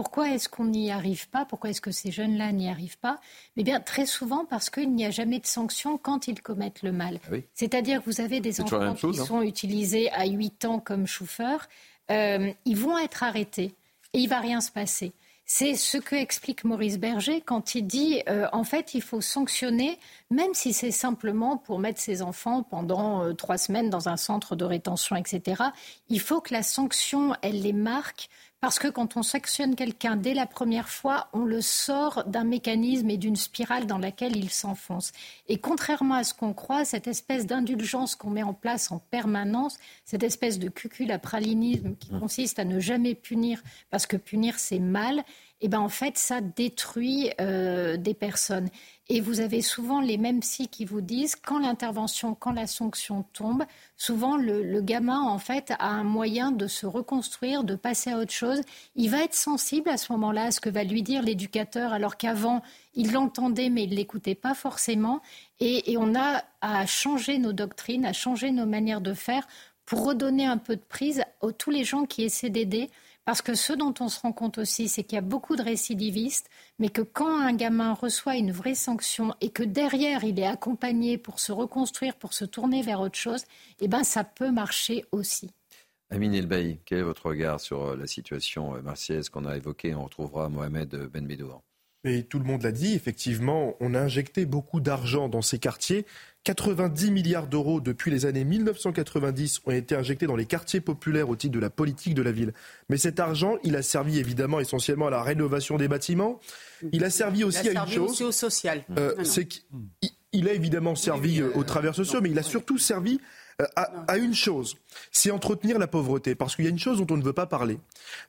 Pourquoi est-ce qu'on n'y arrive pas? Pourquoi est-ce que ces jeunes-là n'y arrivent pas? Eh bien, très souvent parce qu'il n'y a jamais de sanction quand ils commettent le mal. oui. C'est-à-dire que vous avez des enfants chose, qui hein. sont utilisés à 8 ans comme chauffeurs. Euh, ils vont être arrêtés et il va rien se passer. C'est ce que explique Maurice Berger quand il dit euh, en fait il faut sanctionner même si c'est simplement pour mettre ses enfants pendant euh, trois semaines dans un centre de rétention, etc. Il faut que la sanction elle les marque parce que quand on sanctionne quelqu'un dès la première fois, on le sort d'un mécanisme et d'une spirale dans laquelle il s'enfonce. Et contrairement à ce qu'on croit, cette espèce d'indulgence qu'on met en place en permanence, cette espèce de cuculapralinisme qui consiste à ne jamais punir parce que punir c'est mal, et ben en fait ça détruit euh, des personnes. Et vous avez souvent les mêmes psys qui vous disent quand l'intervention, quand la sanction tombe, souvent le, le gamin en fait a un moyen de se reconstruire, de passer à autre chose. Il va être sensible à ce moment-là à ce que va lui dire l'éducateur, alors qu'avant il l'entendait mais il l'écoutait pas forcément. Et, et on a à changer nos doctrines, à changer nos manières de faire pour redonner un peu de prise à tous les gens qui essaient d'aider. Parce que ce dont on se rend compte aussi, c'est qu'il y a beaucoup de récidivistes, mais que quand un gamin reçoit une vraie sanction et que derrière il est accompagné pour se reconstruire, pour se tourner vers autre chose, eh ben ça peut marcher aussi. Amine Elbaï, quel est votre regard sur euh, la situation euh, marseillaise qu'on a évoquée? On retrouvera Mohamed euh, Ben. Mais tout le monde l'a dit, effectivement, on a injecté beaucoup d'argent dans ces quartiers. 90 milliards d'euros depuis les années 1990 ont été injectés dans les quartiers populaires au titre de la politique de la ville. Mais cet argent, il a servi évidemment essentiellement à la rénovation des bâtiments. Il a servi aussi Il a à servi une chose. aussi au social. Euh, Ah c'est qu'il il a évidemment servi euh, aux travailleurs sociaux, mais il a surtout servi euh, à, à une chose, c'est entretenir la pauvreté. Parce qu'il y a une chose dont on ne veut pas parler,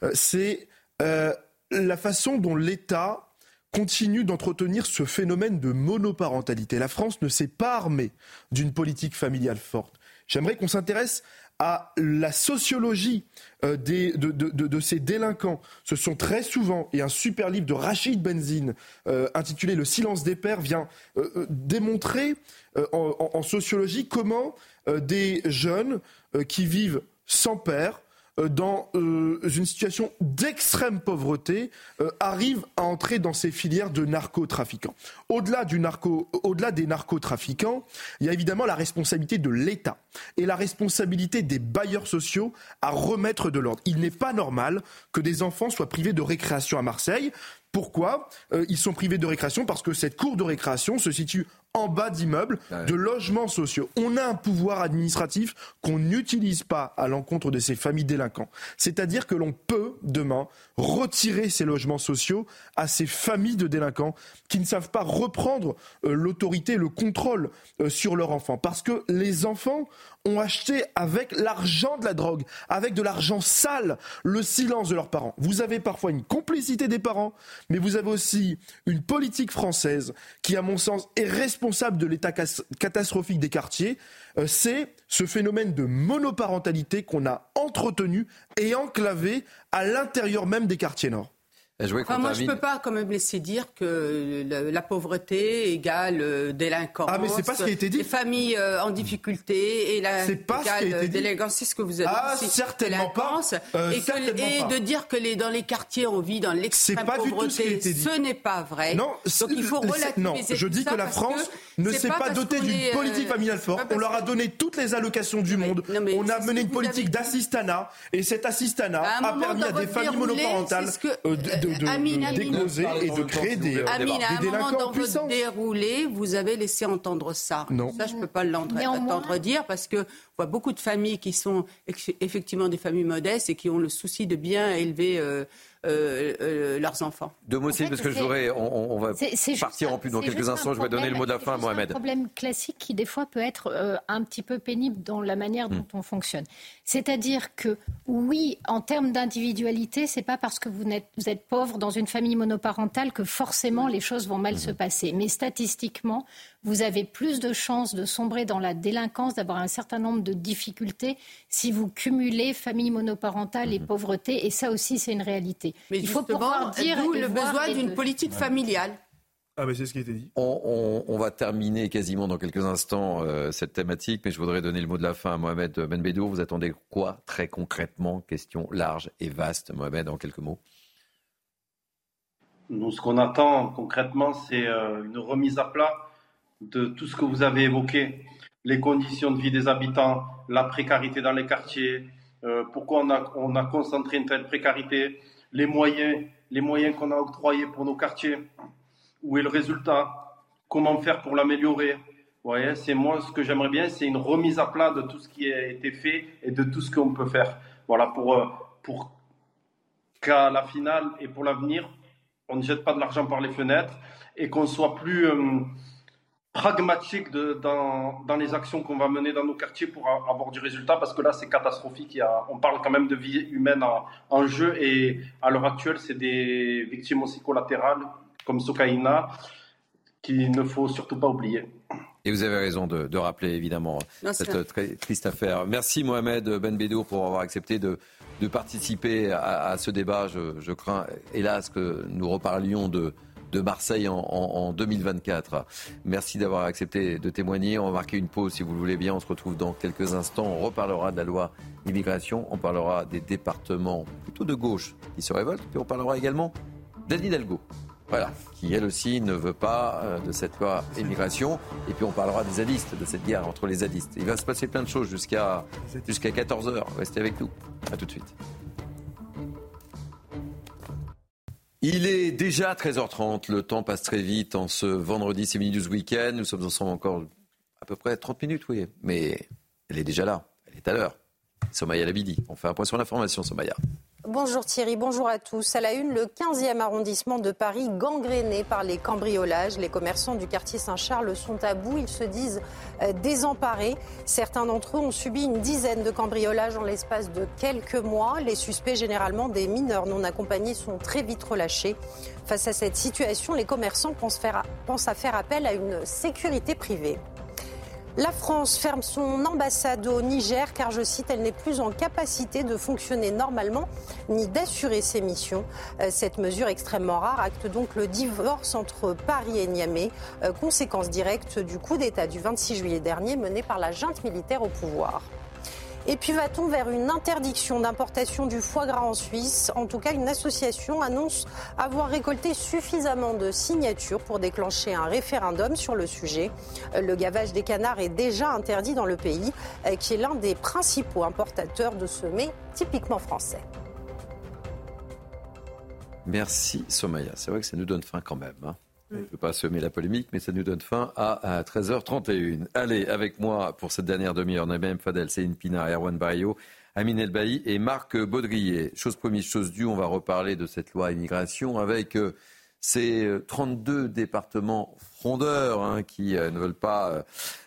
Euh, c'est euh, la façon dont l'État continue d'entretenir ce phénomène de monoparentalité. La France ne s'est pas armée d'une politique familiale forte. J'aimerais qu'on s'intéresse à la sociologie euh, des, de, de- de- de ces délinquants. Ce sont très souvent, et un super livre de Rachid Benzine euh, intitulé Le silence des pères vient euh, euh, démontrer euh, en, en- sociologie comment euh, des jeunes qui vivent sans père, dans euh, une situation d'extrême pauvreté, euh, arrivent à entrer dans ces filières de narcotrafiquants. Au-delà du narco, au-delà des narcotrafiquants, il y a évidemment la responsabilité de l'État et la responsabilité des bailleurs sociaux à remettre de l'ordre. Il n'est pas normal que des enfants soient privés de récréation à Marseille. Pourquoi? Euh, Ils sont privés de récréation parce que cette cour de récréation se situe en bas d'immeubles, de logements sociaux. On a un pouvoir administratif qu'on n'utilise pas à l'encontre de ces familles délinquants. C'est-à-dire que l'on peut, demain, retirer ces logements sociaux à ces familles de délinquants qui ne savent pas reprendre euh, l'autorité, le contrôle euh, sur leurs enfants. Parce que les enfants ont acheté avec l'argent de la drogue, avec de l'argent sale, le silence de leurs parents. Vous avez parfois une complicité des parents, mais vous avez aussi une politique française qui, à mon sens, est responsable de l'état catastrophique des quartiers. Euh, c'est ce phénomène de monoparentalité qu'on a entretenu et enclavé à l'intérieur même des quartiers nord moi, je ne peux pas quand même laisser dire que la, pauvreté égale euh, délinquance. Ah, mais c'est pas ce qui a été dit. Les familles euh, en difficulté et la pas égale délinquance. C'est ce que vous avez ah, dit. certainement pas. Euh, et, de dire que les, dans les quartiers, on vit dans l'extrême pauvreté, ce, ce n'est pas vrai. Non, Donc il faut relativiser Non, je dis que la France ne s'est pas, dotée d'une politique familiale forte. On leur a donné toutes les allocations du monde. On a mené une politique d'assistanat. Et cet assistanat a permis à des familles monoparentales de de, de, et de créer des, euh, Amine, des à un moment dans votre déroulé, vous avez laissé entendre ça. Non. Ça, je ne peux pas l'entendre dire parce que voit beaucoup de familles qui sont effectivement des familles modestes et qui ont le souci de bien élever euh, euh, euh, leurs enfants. Deux mots aussi, parce que je voudrais, on, va partir en plus dans quelques instants. Je vais donner le mot de la fin à Mohamed. C'est un problème classique qui, des fois, peut être un petit peu pénible dans la manière dont hmm. on fonctionne. C'est-à-dire que, oui, en termes d'individualité, c'est pas parce que vous êtes, vous êtes pauvre dans une famille monoparentale que forcément les choses vont mal se passer. Mais statistiquement, vous avez plus de chances de sombrer dans la délinquance, d'avoir un certain nombre de difficultés si vous cumulez famille monoparentale et mhm. pauvreté. Et ça aussi, c'est une réalité. Mais il faut pouvoir dire le besoin d'une politique familiale. Ah c'est ce qui a été dit. On, va terminer quasiment dans quelques instants euh, cette thématique, mais je voudrais donner le mot de la fin à Mohamed Benbedou. Vous attendez quoi très concrètement? Question large et vaste. Mohamed, en quelques mots. Nous, ce qu'on attend concrètement, c'est euh, une remise à plat de tout ce que vous avez évoqué, les conditions de vie des habitants, la précarité dans les quartiers, euh, pourquoi on a, on a concentré une telle précarité, les moyens, les moyens qu'on a octroyés pour nos quartiers, où est le résultat, comment faire pour l'améliorer. voyez, c'est moi ce que j'aimerais bien, c'est une remise à plat de tout ce qui a été fait et de tout ce qu'on peut faire. Voilà, pour, euh, pour qu'à la finale et pour l'avenir, on ne jette pas de l'argent par les fenêtres et qu'on soit plus euh, pragmatique dans, dans, les actions qu'on va mener dans nos quartiers pour avoir du résultat, parce que là, c'est catastrophique. On parle quand même de vie humaine en, en jeu, et à l'heure actuelle, c'est des victimes aussi collatérales, comme Sokaina, qu'il ne faut surtout pas oublier. Et vous avez raison de, de rappeler évidemment cette très triste affaire. Merci Mohamed Benbedour pour avoir accepté de, de participer à, à, ce débat. Je, je crains, hélas, que nous reparlions de, de Marseille en, 2024. Merci d'avoir accepté de témoigner. On va marquer une pause si vous le voulez bien. On se retrouve dans quelques instants. On reparlera de la loi immigration. On parlera des départements plutôt de gauche qui se révoltent. Puis on parlera également d'Anne Hidalgo. Voilà, qui elle aussi ne veut pas euh, de cette loi. Et puis on parlera des zadistes, de cette guerre entre les zadistes. Il va se passer plein de choses jusqu'à jusqu'à 14h. Restez avec nous. A tout de suite. Il est déjà 13h30, le temps passe très vite en ce vendredi, c'est midi du week-end. Nous sommes ensemble encore à peu près 30 minutes, oui, mais elle est déjà là, elle est à l'heure. Somaya Labidi, on fait un point sur l'information, Somaya. Bonjour Thierry, bonjour à tous. À la une, le 15e arrondissement de Paris gangréné par les cambriolages. Les commerçants du quartier Saint-Charles sont à bout, ils se disent euh, désemparés. Certains d'entre eux ont subi une dizaine de cambriolages en l'espace de quelques mois. Les suspects, généralement des mineurs non accompagnés, sont très vite relâchés. Face à cette situation, les commerçants pensent, pensent à faire appel à une sécurité privée. La France ferme son ambassade au Niger car, je cite, elle n'est plus en capacité de fonctionner normalement ni d'assurer ses missions. Euh, cette mesure extrêmement rare acte donc le divorce entre Paris et Niamey, euh, conséquence directe du coup d'État du 26 juillet dernier mené par la junte militaire au pouvoir. Et puis va-t-on vers une interdiction d'importation du foie gras en Suisse? En tout cas, une association annonce avoir récolté suffisamment de signatures pour déclencher un référendum sur le sujet. Le gavage des canards est déjà interdit dans le pays, euh, qui est l'un des principaux importateurs de ce mets typiquement français. Merci Somaya. C'est vrai que ça nous donne faim quand même. Hein. Je ne veux pas semer la polémique, mais ça nous donne faim à, 13h31. Allez, avec moi pour cette dernière demi-heure, Naïm Fadel, Céline Pina, Erwan Bayo, Amine Elbaï et Marc Baudrier. Chose première, chose due, on va reparler de cette loi immigration avec euh, ces 32 euh, départements frondeurs hein, qui euh, ne veulent pas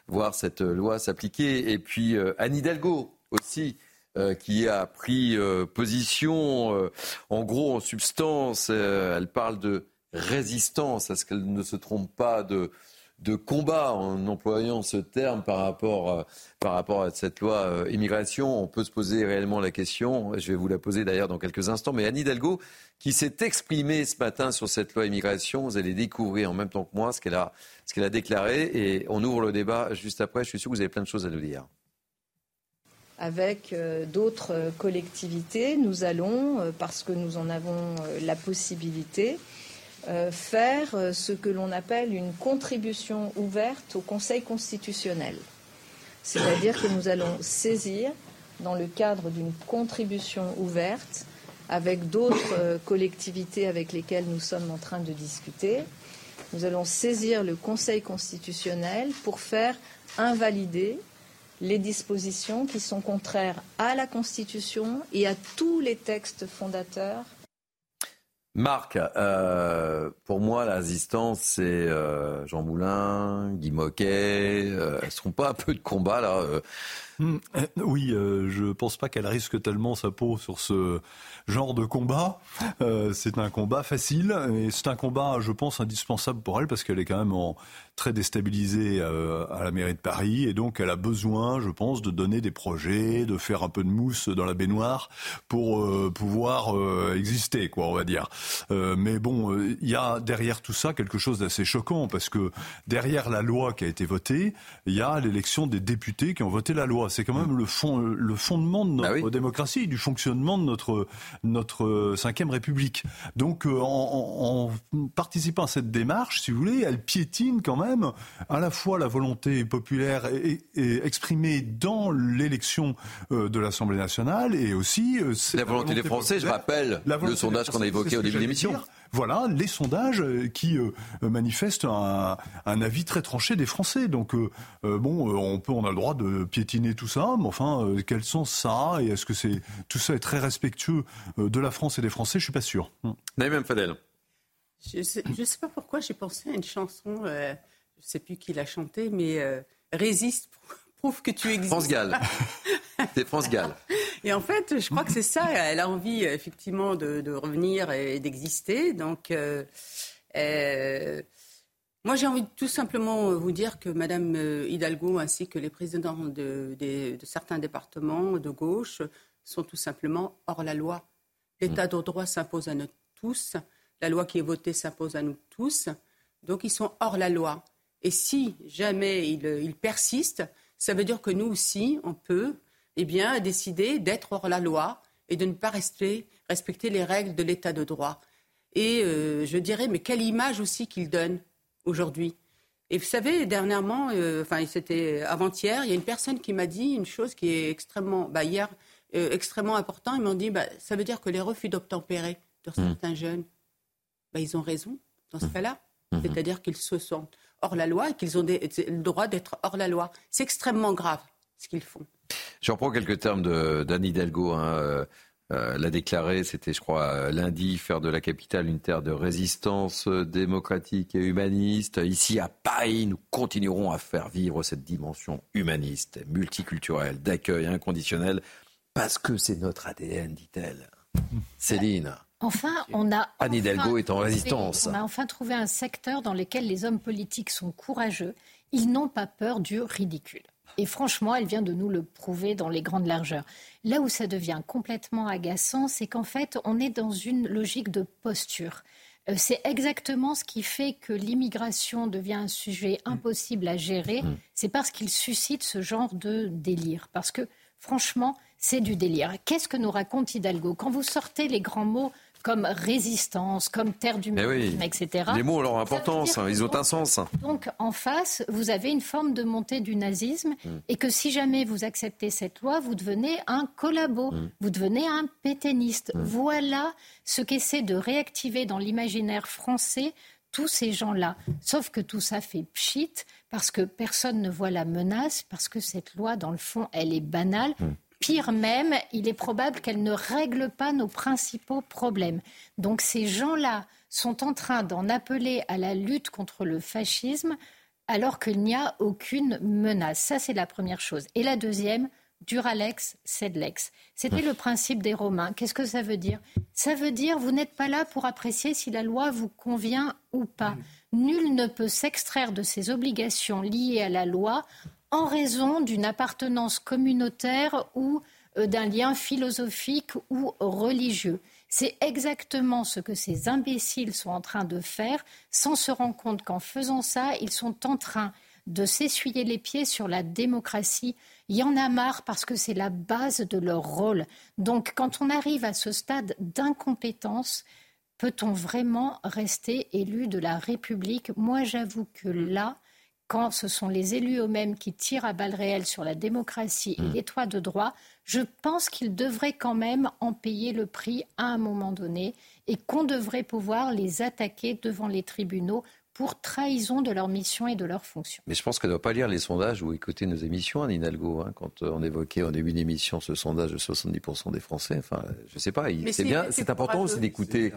voir cette loi s'appliquer. Et puis Anne Hidalgo aussi. qui a pris position, en gros, en substance, elle parle de résistance, à ce qu'elle ne se trompe pas de, de combat en employant ce terme par rapport, euh, par rapport à cette loi euh, immigration. On peut se poser réellement la question, je vais vous la poser d'ailleurs dans quelques instants, mais Anne Hidalgo, qui s'est exprimée ce matin sur cette loi immigration, vous allez découvrir en même temps que moi ce qu'elle a, ce a déclaré et on ouvre le débat juste après. Je suis sûr que vous avez plein de choses à nous dire. Avec euh, d'autres collectivités, nous allons, parce que nous en avons la possibilité, euh, faire euh, ce que l'on appelle une contribution ouverte au Conseil constitutionnel. C'est-à-dire que nous allons saisir, dans le cadre d'une contribution ouverte, avec d'autres euh, collectivités avec lesquelles nous sommes en train de discuter, nous allons saisir le Conseil constitutionnel pour faire invalider les dispositions qui sont contraires à la Constitution et à tous les textes fondateurs Marc, euh, pour moi, la résistance, c'est euh, Jean Moulin, Guy Moquet. Euh, elles ne seront pas un peu de combat, là hmm, Oui, je ne pense pas qu'elle risque tellement sa peau sur ce genre de combat. c'est un combat facile et c'est un combat, je pense, indispensable pour elle parce qu'elle est quand même très déstabilisée euh, à la mairie de Paris et donc elle a besoin, je pense, de donner des projets, de faire un peu de mousse dans la baignoire pour euh, pouvoir euh, exister, quoi, on va dire. mais bon, il y a derrière tout ça quelque chose d'assez choquant parce que derrière la loi qui a été votée, il y a l'élection des députés qui ont voté la loi. C'est quand même le, fond, le fondement de bah notre démocratie, du fonctionnement de notre notre cinquième République. Donc, en, en participant à cette démarche, si vous voulez, elle piétine quand même à la fois la volonté populaire exprimée dans l'élection euh, de l'Assemblée nationale et aussi euh, la, volonté, des Français. Je rappelle le sondage qu'on a évoqué au début de l'émission. Voilà les sondages euh, qui manifestent un, avis très tranché des Français. Donc bon, on peut, on a le droit de piétiner tout ça, mais enfin, quel sens ça Et est-ce que c'est tout ça est très respectueux de la France et des Français? Je suis pas sûr. Naïm Fadel. Je ne sais, pas pourquoi j'ai pensé à une chanson je ne sais plus qui l'a chanté, mais euh, résiste, prouve que tu existes. France Gall. C'est France Gall. Et en fait, je crois que c'est ça. Elle a envie effectivement de, revenir et d'exister. Donc, euh, euh, moi, j'ai envie de tout simplement vous dire que Madame Hidalgo ainsi que les présidents de, certains départements de gauche sont tout simplement hors la loi. L'état de droit s'impose à nous tous. La loi qui est votée s'impose à nous tous. Donc, ils sont hors la loi. Et si jamais il, persiste, ça veut dire que nous aussi, on peut eh bien, décider d'être hors la loi et de ne pas rester, respecter les règles de l'état de droit. Et euh, je dirais, mais quelle image aussi qu'il donne aujourd'hui. Et vous savez, dernièrement, euh, enfin c'était avant-hier, il y a une personne qui m'a dit une chose qui est extrêmement, bah, hier, euh, extrêmement important. Ils m'ont dit, bah, ça veut dire que les refus d'obtempérer de mmh. certains jeunes, bah, ils ont raison dans ce mmh. cas-là. Mmh. C'est-à-dire qu'ils se sentent hors la loi et qu'ils ont le droit d'être hors la loi. C'est extrêmement grave ce qu'ils font. Je reprends quelques termes d'Anne Hidalgo. Hein, euh, euh, l'a déclaré, c'était je crois lundi, faire de la capitale une terre de résistance euh, démocratique et humaniste. Ici à Paris, nous continuerons à faire vivre cette dimension humaniste, multiculturelle, d'accueil inconditionnel, parce que c'est notre ADN, dit-elle. Céline. Enfin, on a. Anne Hidalgo est en résistance. On a enfin trouvé un secteur dans lequel les hommes politiques sont courageux. Ils n'ont pas peur du ridicule. Et franchement, elle vient de nous le prouver dans les grandes largeurs. Là où ça devient complètement agaçant, c'est qu'en fait, on est dans une logique de posture. Euh, c'est exactement ce qui fait que l'immigration devient un sujet impossible à gérer. Mm. C'est parce qu'il suscite ce genre de délire. Parce que, franchement, c'est du délire. Qu'est-ce que nous raconte Hidalgo? Quand vous sortez les grands mots comme résistance, comme terre du oui, etc. Les mots ont leur importance, hein, ils ont un sens. Donc en face, vous avez une forme de montée du nazisme mm. et que si jamais vous acceptez cette loi, vous devenez un collabo, mm. vous devenez un pétainiste. Mm. Voilà ce qu'essaie de réactiver dans l'imaginaire français tous ces gens-là. Sauf que tout ça fait pchit parce que personne ne voit la menace, parce que cette loi, dans le fond, elle est banale. Pire même, il est probable qu'elle ne règle pas nos principaux problèmes. Donc ces gens-là sont en train d'en appeler à la lutte contre le fascisme alors qu'il n'y a aucune menace. Ça, c'est la première chose. Et la deuxième, Duralex, Sedlex. C'était le principe des Romains. Qu'est-ce que ça veut dire? Ça veut dire vous n'êtes pas là pour apprécier si la loi vous convient ou pas. Nul ne peut s'extraire de ses obligations liées à la loi en raison d'une appartenance communautaire ou euh, d'un lien philosophique ou religieux. C'est exactement ce que ces imbéciles sont en train de faire sans se rendre compte qu'en faisant ça, ils sont en train de s'essuyer les pieds sur la démocratie. Il y en a marre parce que c'est la base de leur rôle. Donc quand on arrive à ce stade d'incompétence, peut-on vraiment rester élu de la République? Moi, j'avoue que là, quand ce sont les élus eux-mêmes qui tirent à balles réelles sur la démocratie et mmh. l'étoile de droit, je pense qu'ils devraient quand même en payer le prix à un moment donné et qu'on devrait pouvoir les attaquer devant les tribunaux pour trahison de leur mission et de leur fonction. Mais je pense qu'elle ne doit pas lire les sondages ou écouter nos émissions, Anne Hidalgo. Hein, quand euh, on évoquait en début d'émission ce sondage de 70% des Français, enfin, je ne sais pas, c'est bien, c'est important aussi d'écouter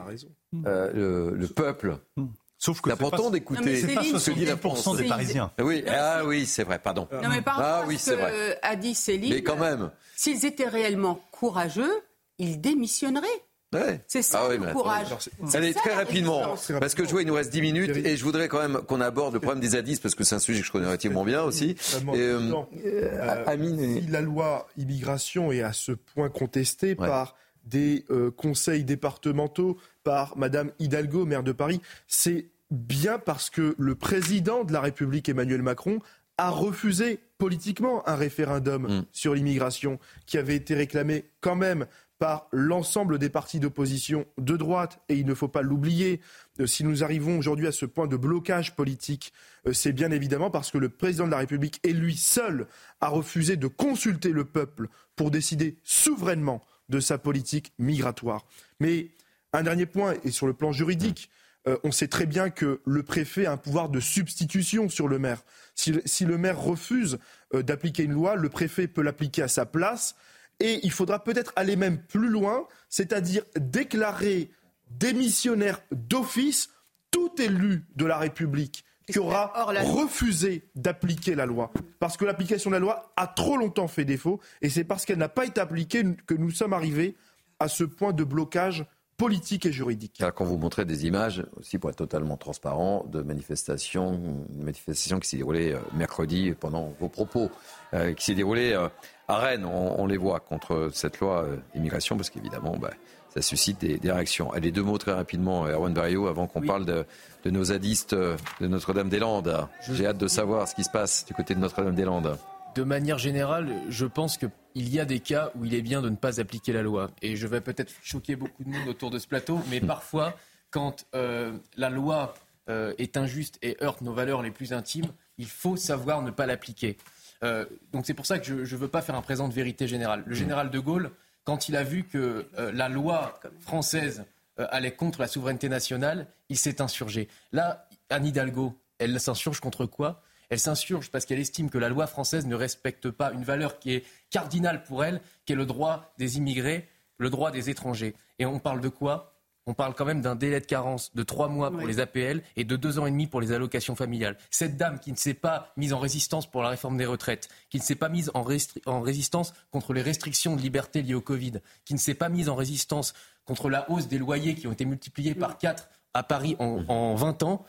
euh, le, peuple. Mmh. Sauf que c'est important d'écouter ce que dit la France des Parisiens. Oui, ah oui, c'est vrai, pardon. Non mais par ah, oui, c'est vrai. Euh, a dit Céline. Mais quand même. S'ils étaient réellement courageux, ils démissionneraient. Ouais. C'est ça ah oui, le courage. Allez, très rapidement, parce que je vois, il nous reste 10 minutes et je voudrais quand même qu'on aborde le problème des zadistes parce que c'est un sujet que je connais relativement bien aussi. Et, euh, euh, Amine, si la loi immigration est à ce point contestée par des conseils départementaux, par Madame Hidalgo, maire de Paris, c'est bien parce que le président de la République, Emmanuel Macron, a refusé politiquement un référendum mm. sur l'immigration qui avait été réclamé quand même par l'ensemble des partis d'opposition de droite, et il ne faut pas l'oublier, euh, si nous arrivons aujourd'hui à ce point de blocage politique, euh, c'est bien évidemment parce que le président de la République et lui seul a refusé de consulter le peuple pour décider souverainement de sa politique migratoire. Mais un dernier point, et sur le plan juridique, euh, on sait très bien que le préfet a un pouvoir de substitution sur le maire. Si, le maire refuse euh, d'appliquer une loi, le préfet peut l'appliquer à sa place. Et il faudra peut-être aller même plus loin, c'est-à-dire déclarer démissionnaire d'office tout élu de la République qui aura refusé d'appliquer la loi. Parce que l'application de la loi a trop longtemps fait défaut, et c'est parce qu'elle n'a pas été appliquée que nous sommes arrivés à ce point de blocage politique et juridique. quand vous montrez des images, aussi pour être totalement transparent, de manifestations, manifestation qui s'est déroulée euh, mercredi pendant vos propos, euh, qui s'est déroulée euh, à Rennes, on, les voit contre cette loi immigration, parce qu'évidemment, bah, ça suscite des, réactions. Allez, deux mots très rapidement, Erwan Barrio, avant qu'on parle de, de, nos zadistes de Notre-Dame-des-Landes. J'ai hâte de savoir ce qui se passe du côté de Notre-Dame-des-Landes de manière générale, je pense qu'il y a des cas où il est bien de ne pas appliquer la loi. Et je vais peut-être choquer beaucoup de monde autour de ce plateau, mais hmm. parfois, quand euh, la loi euh, est injuste et heurte nos valeurs les plus intimes, il faut savoir ne pas l'appliquer. Euh, donc c'est pour ça que je ne veux pas faire un présent de vérité générale. Le hmm. général de Gaulle, quand il a vu que la loi française allait contre la souveraineté nationale, il s'est insurgé. Là, Anne Hidalgo, elle s'insurge contre quoi? Elle s'insurge parce qu'elle estime que la loi française ne respecte pas une valeur qui est cardinale pour elle, qui est le droit des immigrés, le droit des étrangers. Et on parle de quoi? On parle quand même d'un délai de carence de trois mois pour les APL et de deux ans et demi pour les allocations familiales. Cette dame qui ne s'est pas mise en résistance pour la réforme des retraites, qui ne s'est pas mise en, en, résistance contre les restrictions de liberté liées au Covid, qui ne s'est pas mise en résistance contre la hausse des loyers qui ont été multipliés par quatre à Paris en, en 20 ans,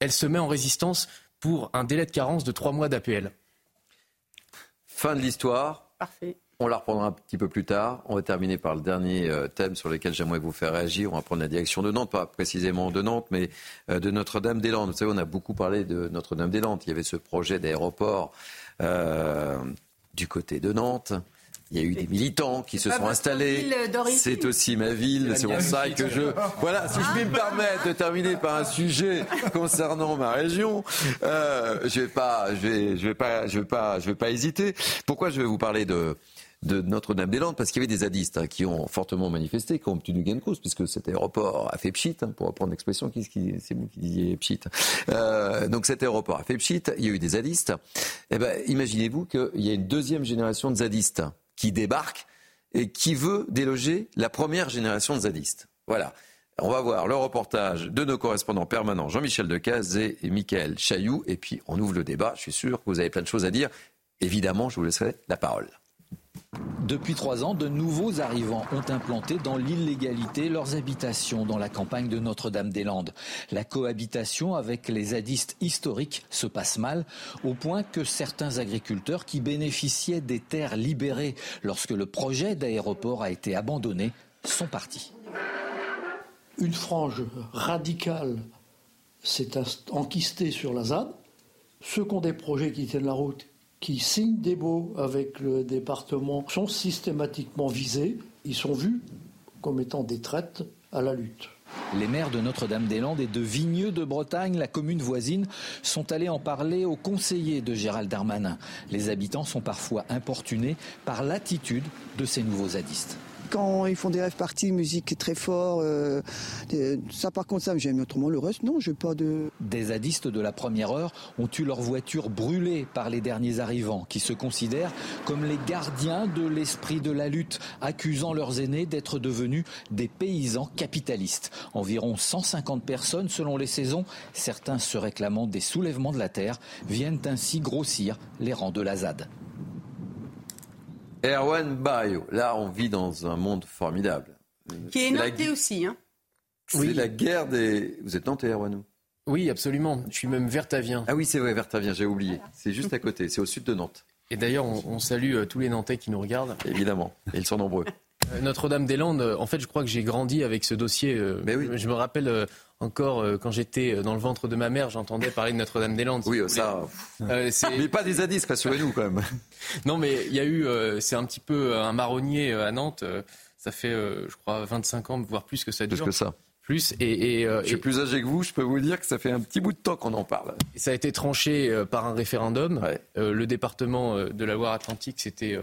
elle se met en résistance pour un délai de carence de trois mois d'APL. Fin de l'histoire. Parfait. On la reprendra un petit peu plus tard. On va terminer par le dernier euh, thème sur lequel j'aimerais vous faire réagir. On va prendre la direction de Nantes, pas précisément de Nantes, mais euh, de Notre-Dame-des-Landes. Vous savez, on a beaucoup parlé de Notre-Dame-des-Landes. Il y avait ce projet d'aéroport euh, du côté de Nantes. Il y a eu des militants qui se sont installés. C'est aussi ma ville. C'est pour ça que je. Voilà, si je puis me permettre de terminer par un sujet concernant ma région, euh, je vais pas, je vais, je vais pas, je vais pas, je vais pas hésiter. Pourquoi je vais vous parler de de Notre-Dame-des-Landes, parce qu'il y avait des zadistes hein, qui ont fortement manifesté, qui ont obtenu gain de cause, puisque cet aéroport a fait pchit, hein, pour reprendre l'expression, c'est vous qui disiez pchit. Euh, donc cet aéroport a fait pchit, il y a eu des zadistes. Eh ben, imaginez-vous qu'il y a une deuxième génération de zadistes qui débarque et qui veut déloger la première génération de zadistes. Voilà. On va voir le reportage de nos correspondants permanents Jean-Michel Decaze et Michael Chailloux. Et puis on ouvre le débat. Je suis sûr que vous avez plein de choses à dire. Évidemment, je vous laisserai la parole. Depuis trois ans, de nouveaux arrivants ont implanté dans l'illégalité leurs habitations dans la campagne de Notre-Dame-des-Landes. La cohabitation avec les zadistes historiques se passe mal, au point que certains agriculteurs qui bénéficiaient des terres libérées lorsque le projet d'aéroport a été abandonné sont partis. Une frange radicale s'est enquistée sur la ZAD. Ceux qui ont des projets qui tiennent la route qui signent des baux avec le département sont systématiquement visés. Ils sont vus comme étant des traites à la lutte. Les maires de Notre-Dame-des-Landes et de Vigneux de Bretagne, la commune voisine, sont allés en parler aux conseillers de Gérald Darmanin. Les habitants sont parfois importunés par l'attitude de ces nouveaux zadistes quand ils font des rêves parties, musique très fort, euh, ça par contre ça j'aime autrement le reste non, j'ai pas de. Des zadistes de la première heure ont eu leur voiture brûlée par les derniers arrivants, qui se considèrent comme les gardiens de l'esprit de la lutte, accusant leurs aînés d'être devenus des paysans capitalistes. Environ 150 personnes selon les saisons, certains se réclamant des soulèvements de la terre, viennent ainsi grossir les rangs de la ZAD. Erwan Bayo, là on vit dans un monde formidable. Qui est nantais aussi. Hein. C'est oui. la guerre des... Vous êtes nantais, Erwan Oui, absolument. Je suis même vertavien. Ah oui, c'est vrai, vertavien, j'ai oublié. C'est juste à côté, c'est au sud de Nantes. Et d'ailleurs, on, salue euh, tous les Nantais qui nous regardent. Évidemment, et ils sont nombreux. Euh, Notre-Dame-des-Landes, en fait, je crois que j'ai grandi avec ce dossier. Euh, Mais oui. Je me rappelle encore quand j'étais dans le ventre de ma mère, j'entendais parler de Notre-Dame-des-Landes. Oui, ça. mais pas des zadistes, rassurez-nous quand même. non, mais il y a eu, c'est un petit peu un marronnier à Nantes. ça fait, je crois, 25 ans, voire plus que ça dure. Plus que ça. Plus et, et je suis plus âgé que vous, je peux vous dire que ça fait un petit bout de temps qu'on en parle. Et ça a été tranché par un référendum. Ouais. le département de la Loire-Atlantique s'était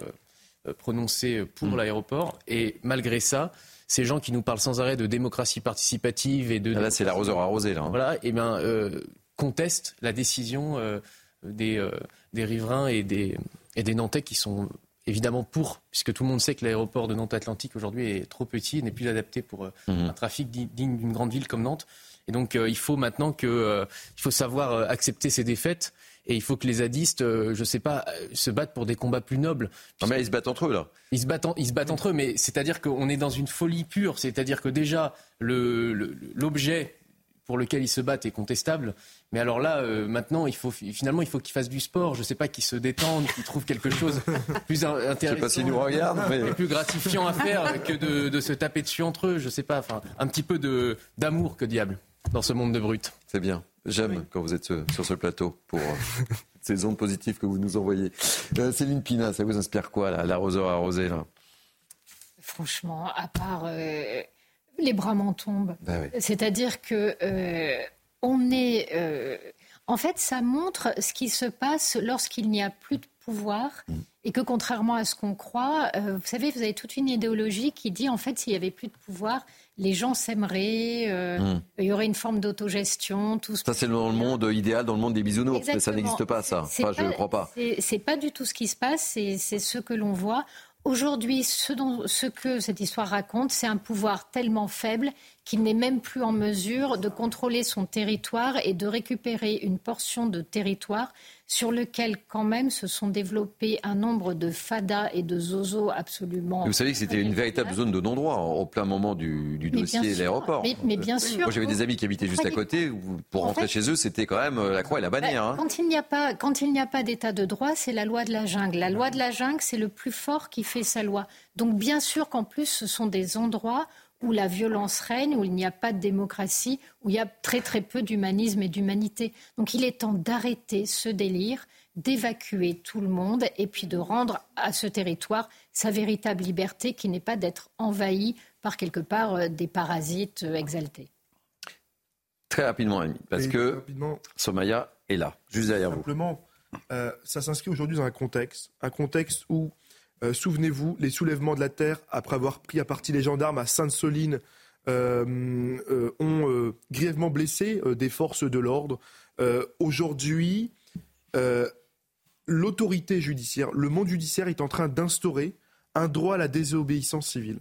prononcé pour mmh. l'aéroport et malgré ça, ces gens qui nous parlent sans arrêt de démocratie participative et de... Ah là, c'est l'arroseur arrosé, là. Hein. Voilà, et bien, euh, contestent la décision euh, des, euh, des riverains et des, et des Nantais qui sont évidemment pour, puisque tout le monde sait que l'aéroport de Nantes-Atlantique aujourd'hui est trop petit, n'est plus adapté pour mmh. un trafic digne d'une grande ville comme Nantes. Et donc, il faut maintenant que, il faut savoir accepter ces défaites. Et il faut que les zadistes, euh, je ne sais pas, euh, se battent pour des combats plus nobles. Non mais ils se battent entre eux là. Ils se battent, ils se battent entre eux, mais c'est-à-dire qu'on est dans une folie pure. C'est-à-dire que déjà l'objet pour lequel ils se battent est contestable. Mais alors là, euh, maintenant, il faut finalement, il faut qu'ils fassent du sport. Je ne sais pas, qu'ils se détendent, qu'ils trouvent quelque chose plus intéressant, je sais pas s'ils nous regardent, mais... plus gratifiant à faire que de, de, se taper dessus entre eux. Je ne sais pas, enfin, un petit peu de d'amour que diable dans ce monde de brutes. C'est bien. J'aime quand vous êtes sur ce plateau pour euh, ces ondes positives que vous nous envoyez. Euh, Céline Pina, ça vous inspire quoi, l'arroseur arrosé là? Franchement, à part euh, les bras m'en tombent. Bah oui. C'est-à-dire que on est. en fait, ça montre ce qui se passe lorsqu'il n'y a plus de pouvoir. Mm. Et que contrairement à ce qu'on croit, vous savez, vous avez toute une idéologie qui dit en fait, s'il n'y avait plus de pouvoir, les gens s'aimeraient, euh, hmm. il y aurait une forme d'autogestion. Tout ça, c'est dans le monde idéal, dans le monde des bisounours. Ça n'existe pas, ça. Enfin, je ne crois pas. C'est pas du tout ce qui se passe, c'est ce que l'on voit. Aujourd'hui, ce, ce que cette histoire raconte, c'est un pouvoir tellement faible qu'il n'est même plus en mesure de contrôler son territoire et de récupérer une portion de territoire sur lequel quand même se sont développés un nombre de fadas et de zozos absolument. vous savez que c'était une véritable zone de non-droit au plein moment du, dossier de l'aéroport. Mais, bien sûr. Moi j'avais des amis qui habitaient juste à côté. Pour rentrer chez eux, c'était quand même la croix et la bannière. Hein. Quand il n'y a pas, quand il n'y a pas d'état de droit, c'est la loi de la jungle. La loi de la jungle, c'est le plus fort qui fait sa loi. Donc bien sûr qu'en plus, ce sont des endroits où la violence règne, où il n'y a pas de démocratie, où il y a très très peu d'humanisme et d'humanité. Donc il est temps d'arrêter ce délire d'évacuer tout le monde et puis de rendre à ce territoire sa véritable liberté qui n'est pas d'être envahi par quelque part euh, des parasites euh, exaltés. Très rapidement, Amy, parce que Somaya est là, juste derrière vous. Simplement, euh, ça s'inscrit aujourd'hui dans un contexte, un contexte où, souvenez-vous, les soulèvements de la terre, après avoir pris à partie les gendarmes à Sainte-Soline, ont grièvement blessé des forces de l'ordre. aujourd'hui, l'autorité judiciaire, le monde judiciaire est en train d'instaurer un droit à la désobéissance civile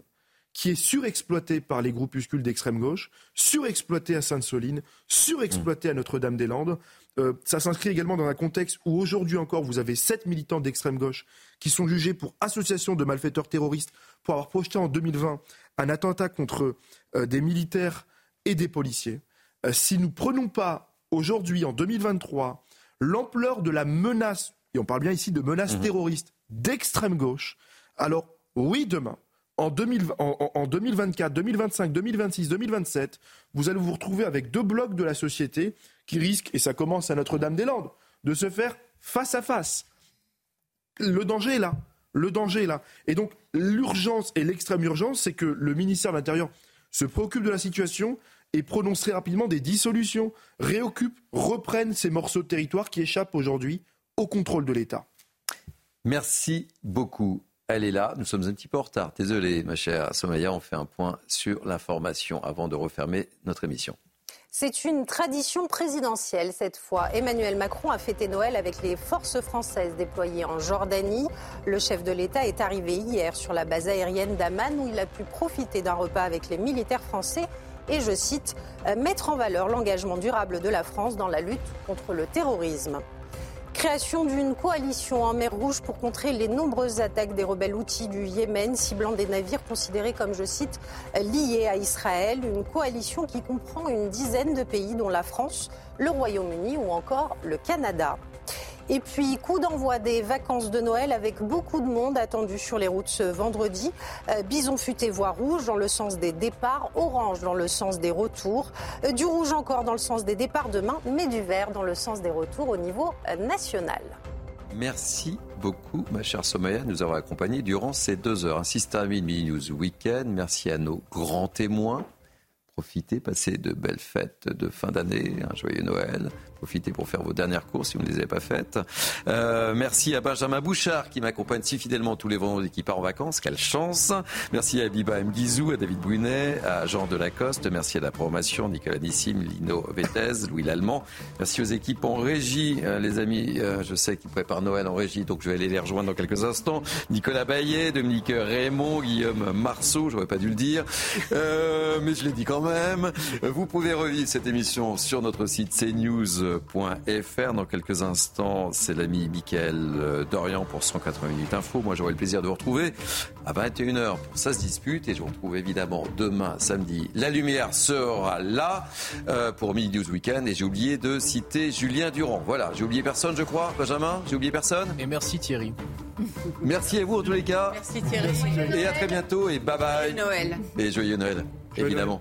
qui est surexploité par les groupuscules d'extrême gauche, surexploité à Sainte-Soline, surexploité à Notre-Dame-des-Landes. Euh, ça s'inscrit également dans un contexte où aujourd'hui encore, vous avez sept militants d'extrême gauche qui sont jugés pour association de malfaiteurs terroristes pour avoir projeté en 2020 un attentat contre euh, des militaires et des policiers. Euh, si nous ne prenons pas aujourd'hui, en 2023, l'ampleur de la menace et on parle bien ici de menaces mhm. terroristes d'extrême gauche, alors oui, demain, en, 2024, 2025, 2026, 2027, vous allez vous retrouver avec deux blocs de la société qui risquent, et ça commence à Notre-Dame-des-Landes, de se faire face à face. Le danger est là. Le danger est là. Et donc, l'urgence et l'extrême urgence, c'est que le ministère de l'Intérieur se préoccupe de la situation et prononce très rapidement des dissolutions, réoccupe, reprenne ces morceaux de territoire qui échappent aujourd'hui au contrôle de l'État. Merci beaucoup. Elle est là. Nous sommes un petit peu en retard. Désolé, ma chère Somaya. On fait un point sur l'information avant de refermer notre émission. C'est une tradition présidentielle cette fois. Emmanuel Macron a fêté Noël avec les forces françaises déployées en Jordanie. Le chef de l'État est arrivé hier sur la base aérienne d'Amman où il a pu profiter d'un repas avec les militaires français et, je cite, mettre en valeur l'engagement durable de la France dans la lutte contre le terrorisme. Création d'une coalition en mer Rouge pour contrer les nombreuses attaques des rebelles outils du Yémen, ciblant des navires considérés comme, je cite, liés à Israël. Une coalition qui comprend une dizaine de pays, dont la France, le Royaume-Uni ou encore le Canada. Et puis, coup d'envoi des vacances de Noël avec beaucoup de monde attendu sur les routes ce vendredi. Euh, bison futé voie rouge dans le sens des départs, orange dans le sens des retours, euh, du rouge encore dans le sens des départs demain, mais du vert dans le sens des retours au niveau euh, national. Merci beaucoup, ma chère Somaya, de nous avoir accompagnés durant ces deux heures. Ainsi se Mini News Weekend. Merci à nos grands témoins. Profitez, passez de belles fêtes de fin d'année, un joyeux Noël profitez pour faire vos dernières courses si vous ne les avez pas faites. Euh, merci à Benjamin Bouchard qui m'accompagne si fidèlement tous les vendredis qui part en vacances. Quelle chance. Merci à Biba Mguizou, à David Brunet, à Jean Delacoste. Merci à la programmation, Nicolas Nissim, Lino Vettez, Louis Lallemand. Merci aux équipes en régie, euh, les amis. Euh, je sais qu'ils préparent Noël en régie, donc je vais aller les rejoindre dans quelques instants. Nicolas Baillet, Dominique Raymond, Guillaume Marceau, j'aurais pas dû le dire, mais je l'ai dit quand même. Vous pouvez revivre cette émission sur notre site CNews dans quelques instants, c'est l'ami Mickaël euh, Dorian pour 180 minutes info. Moi, j'aurai le plaisir de vous retrouver à 21h pour Ça se dispute. Et je vous retrouve évidemment demain, samedi. La lumière sera là euh, pour Mini News Weekend. Et j'ai oublié de citer Julien Durand. Voilà, j'ai oublié personne, je crois. Benjamin, j'ai oublié personne. Et merci Thierry. Merci à vous en tous les cas. Merci Thierry. et à très bientôt. Et bye bye. Joyeux Noël. Et joyeux Noël, évidemment.